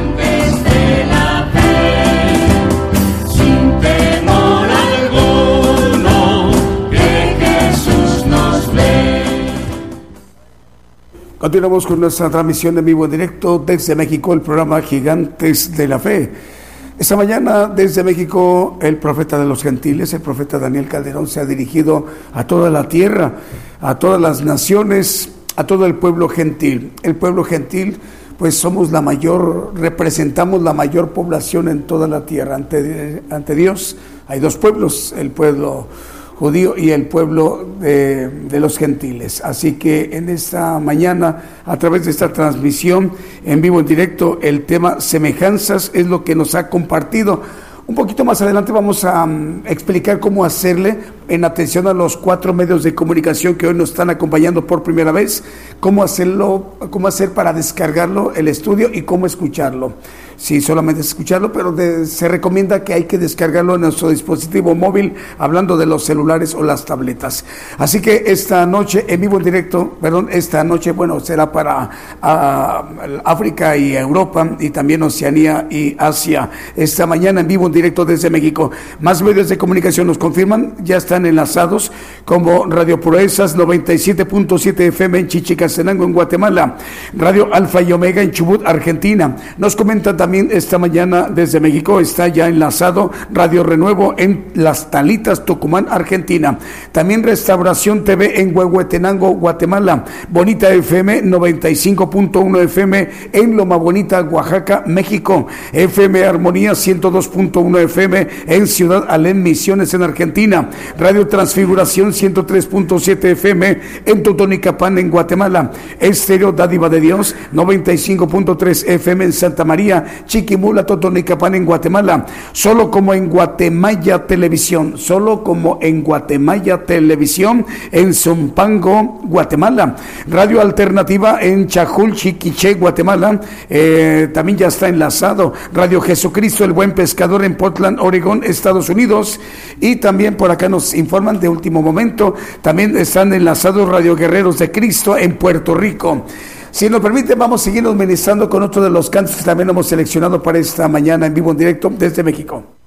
Continuamos con nuestra transmisión en vivo en directo desde México, el programa Gigantes de la Fe. Esta mañana desde México el profeta de los gentiles, el profeta Daniel Calderón, se ha dirigido a toda la tierra, a todas las naciones, a todo el pueblo gentil. El pueblo gentil, pues somos la mayor, representamos la mayor población en toda la tierra. Ante, ante Dios hay dos pueblos, el pueblo judío y el pueblo de, los gentiles. Así que en esta mañana, a través de esta transmisión en vivo, en directo, el tema semejanzas es lo que nos ha compartido. Un poquito más adelante vamos a um, explicar cómo hacerle en atención a los cuatro medios de comunicación que hoy nos están acompañando por primera vez, cómo hacerlo, cómo hacer para descargarlo el estudio y cómo escucharlo. Sí, solamente escucharlo, pero de, se recomienda que hay que descargarlo en nuestro dispositivo móvil, hablando de los celulares o las tabletas. Así que esta noche, en vivo en directo, perdón, esta noche, bueno, será para uh, África y Europa y también Oceanía y Asia. Esta mañana en vivo en directo desde México. Más medios de comunicación nos confirman, ya están enlazados como Radio Proezas 97.7 FM en Chichicastenango, en Guatemala, Radio Alfa y Omega en Chubut, Argentina. Nos comentan también esta mañana desde México, está ya enlazado Radio Renuevo en Las Talitas, Tucumán, Argentina. También Restauración TV en Huehuetenango, Guatemala. Bonita FM 95.1 FM en Loma Bonita, Oaxaca, México. FM Armonía 102.1 FM en Ciudad Alén, Misiones en Argentina. Radio Transfiguración 103.7 FM en Totonicapán, en Guatemala. Estéreo Dádiva de Dios 95.3 FM en Santa María, Chiquimula, Totonicapán, en Guatemala. Solo como en Guatemala Televisión, solo como en Guatemala Televisión, en Zumpango, Guatemala. Radio Alternativa en Chajul, Chiquiché, Guatemala. Eh, también ya está enlazado. Radio Jesucristo, el Buen Pescador en Portland, Oregón, Estados Unidos. Y también por acá nos informan de último momento. También están enlazados Radio Guerreros de Cristo en Puerto Rico. Si nos permite, vamos a seguirnos ministrando con otro de los cantos que también hemos seleccionado para esta mañana en vivo en directo desde México.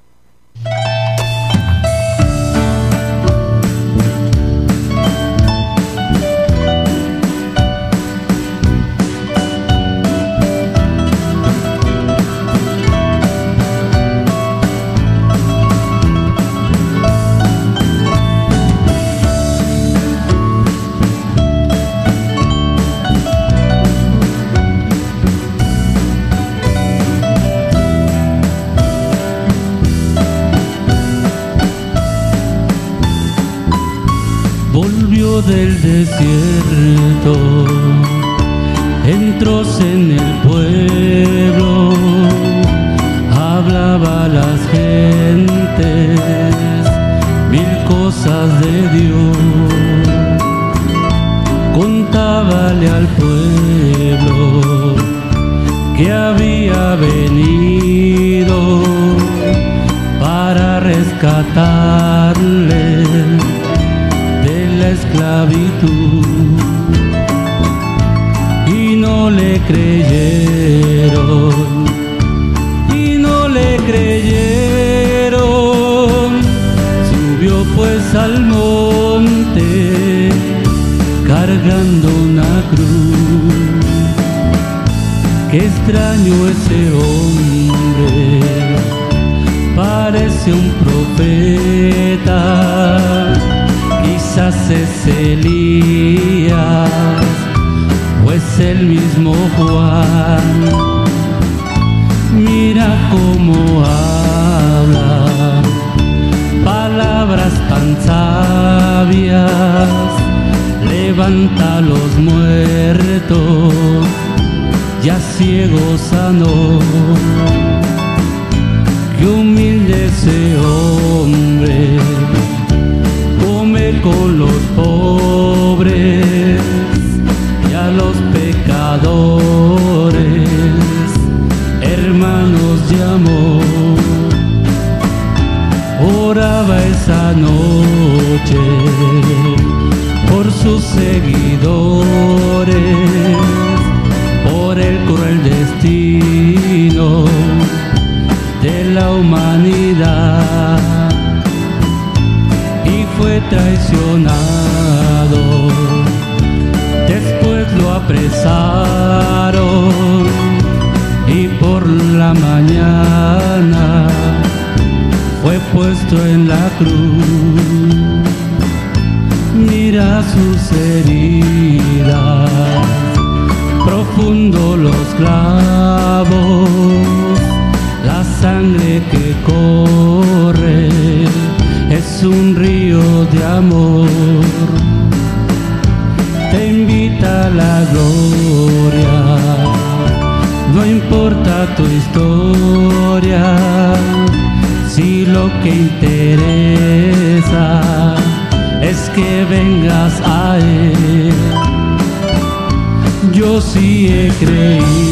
Creído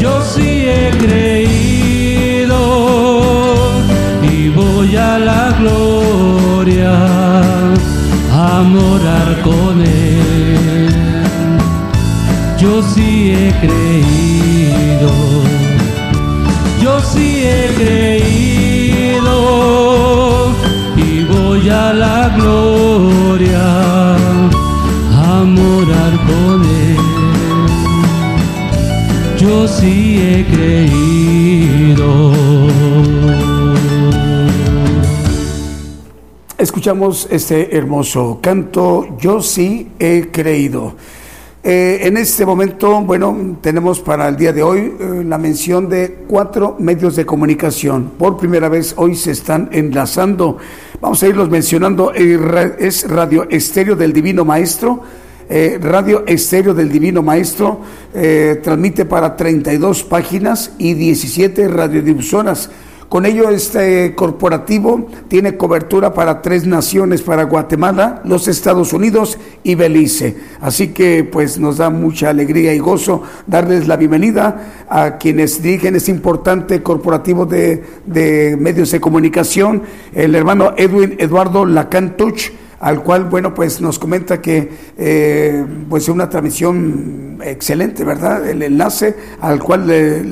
yo sí he creído y voy a la gloria a morar con él. Yo sí he creído, yo sí he creído y voy a la gloria Escuchamos este hermoso canto, Yo sí he creído. Eh, en este momento, bueno, tenemos para el día de hoy eh, la mención de cuatro medios de comunicación. Por primera vez hoy se están enlazando. Vamos a irlos mencionando. Es Radio Estéreo del Divino Maestro. Eh, Radio Estéreo del Divino Maestro transmite para 32 páginas y 17 radiodifusoras. Con ello, este corporativo tiene cobertura para tres naciones, para Guatemala, los Estados Unidos y Belice. Así que pues nos da mucha alegría y gozo darles la bienvenida a quienes dirigen este importante corporativo de, de medios de comunicación, el hermano Edwin Eduardo Lacantuch al cual, bueno, pues nos comenta que eh, pues una transmisión excelente, ¿verdad? El enlace al cual eh,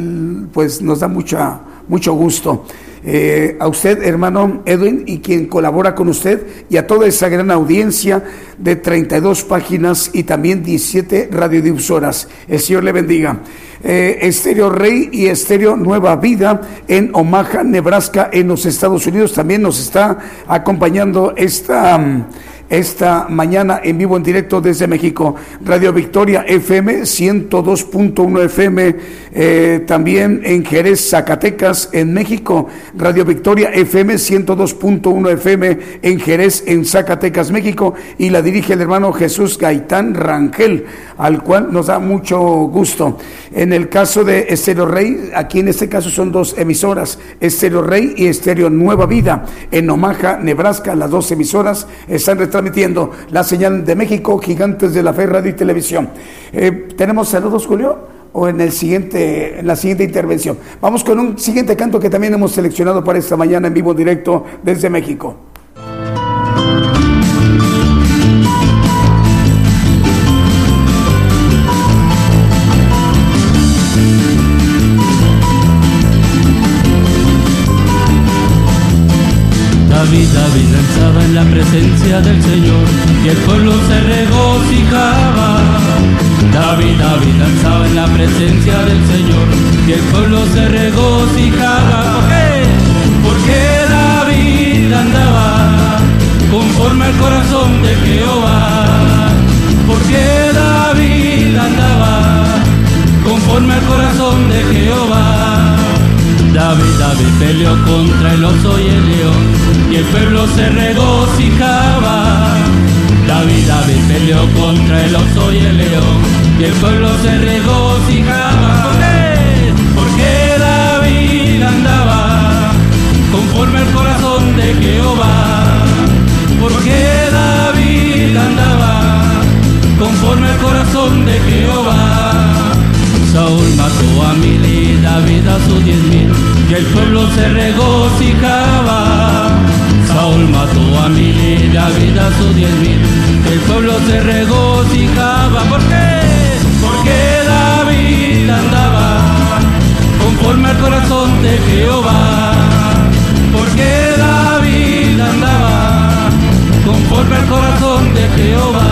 pues nos da mucha, mucho gusto. Eh, a usted, hermano Edwin, y quien colabora con usted, y a toda esa gran audiencia de 32 páginas y también 17 radiodifusoras. El Señor le bendiga. Eh, Estéreo Rey y Estéreo Nueva Vida en Omaha, Nebraska, en los Estados Unidos. También nos está acompañando esta, esta mañana en vivo, en directo desde México. Radio Victoria FM 102.1 FM Eh, también en Jerez, Zacatecas, en México, Radio Victoria FM 102.1 FM en Jerez, en Zacatecas, México, y la dirige el hermano Jesús Gaitán Rangel, al cual nos da mucho gusto. En el caso de Estéreo Rey, aquí en este caso son dos emisoras, Estéreo Rey y Estéreo Nueva Vida. En Omaha, Nebraska, las dos emisoras están retransmitiendo la señal de México, Gigantes de la Fe, Radio y Televisión. Eh, ¿Tenemos saludos, Julio? O en el siguiente, en la siguiente intervención. Vamos con un siguiente canto que también hemos seleccionado para esta mañana en vivo directo desde México. David, David danzaba en la presencia del Señor y el pueblo se regocijaba. David, David danzaba en la presencia del Señor y el pueblo se regocijaba. ¿Por qué? Porque David andaba conforme al corazón de Jehová. Porque David andaba conforme al corazón de Jehová. David, David peleó contra el oso y el león y el pueblo se regocijaba. David, David peleó contra el oso y el león y el pueblo se regocijaba. Porque David andaba conforme al corazón de Jehová. Porque David andaba conforme al corazón de Jehová. Saúl mató a mil y David a sus diez mil y el pueblo se regocijaba. Saúl mató a mil y David a sus diez mil el pueblo se regocijaba. ¿Por qué? Porque David andaba conforme al corazón de Jehová. Porque David andaba conforme al corazón de Jehová.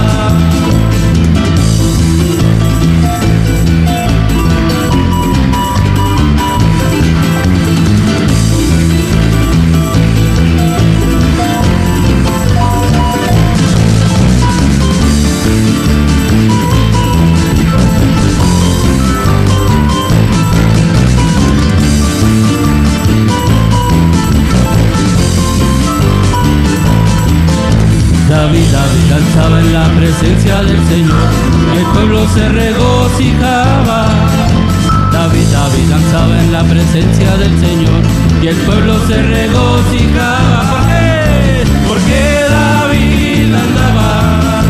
La presencia del Señor y el pueblo se regocijaba. David, David danzaba en la presencia del Señor y el pueblo se regocijaba. ¿Por qué? Porque David andaba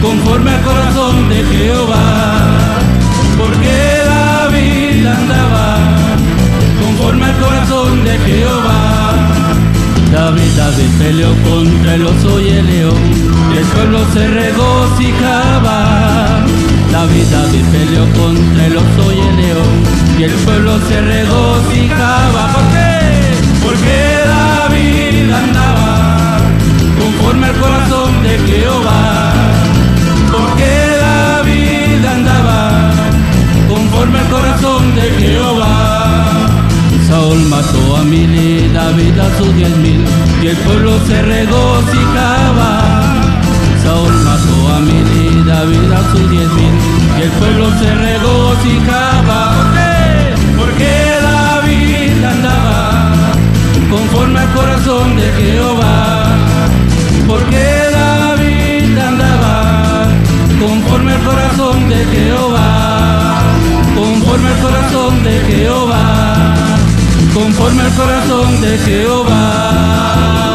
conforme al corazón de Jehová. Porque David andaba conforme al corazón de Jehová. David, David peleó contra el oso y el león y el pueblo se regocijaba. David, David peleó contra el oso y el león y el pueblo se regocijaba. ¿Por qué? Porque David andaba conforme al corazón de Jehová. Porque David andaba conforme al corazón de Jehová. Saúl mató a mil y David a sus diez mil y el pueblo se regocijaba. David a sus diez mil y el pueblo se regocijaba. Porque David andaba conforme al corazón de Jehová. Porque David andaba conforme al corazón de Jehová. Conforme al corazón de Jehová conforme al corazón de Jehová.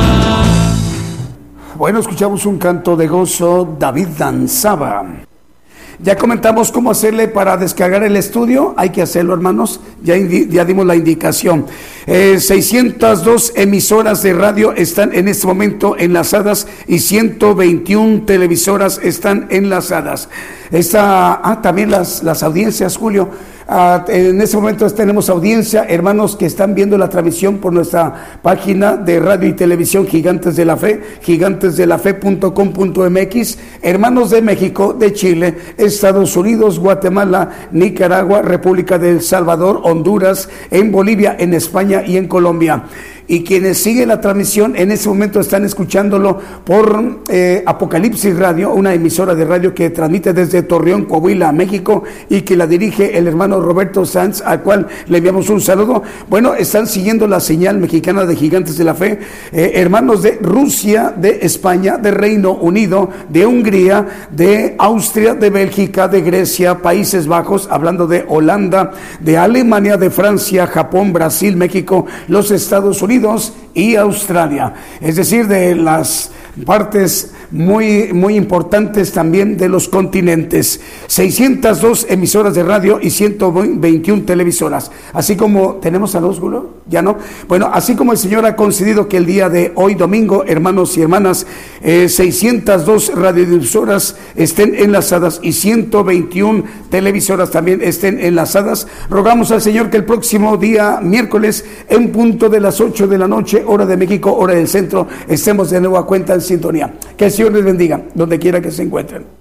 Escuchamos un canto de gozo, David danzaba. Ya comentamos cómo hacerle para descargar el estudio. Hay que hacerlo, hermanos. Ya, ya dimos la indicación. Eh, 602 emisoras de radio están en este momento enlazadas y 121 televisoras están enlazadas. Está, ah, también las, las audiencias, Julio. Ah, en este momento tenemos audiencia, hermanos que están viendo la transmisión por nuestra página de radio y televisión Gigantes de la Fe, gigantesdelafe.com.mx, hermanos de México, de Chile, Estados Unidos, Guatemala, Nicaragua, República del Salvador, Honduras, en Bolivia, en España y en Colombia. Y quienes siguen la transmisión en ese momento están escuchándolo por eh, Apocalipsis Radio, una emisora de radio que transmite desde Torreón, Coahuila, México y que la dirige el hermano Roberto Sanz, al cual le enviamos un saludo. Bueno, están siguiendo la señal mexicana de Gigantes de la Fe, eh, hermanos de Rusia, de España, de Reino Unido, de Hungría, de Austria, de Bélgica, de Grecia, Países Bajos, hablando de Holanda, de Alemania, de Francia, Japón, Brasil, México, los Estados Unidos y Australia. Es decir, de las partes muy, muy importantes también de los continentes. 602 emisoras de radio y 121 televisoras. Así como tenemos a los Gulo, ya no. Bueno, así como el Señor ha concedido que el día de hoy domingo, hermanos y hermanas, eh, 602 radiodifusoras estén enlazadas y 121 televisoras también estén enlazadas. Rogamos al Señor que el próximo día, miércoles, en punto de las 8 de la noche, hora de México, hora del centro, estemos de nuevo a cuenta en sintonía. Que el Señor les bendiga, donde quiera que se encuentren.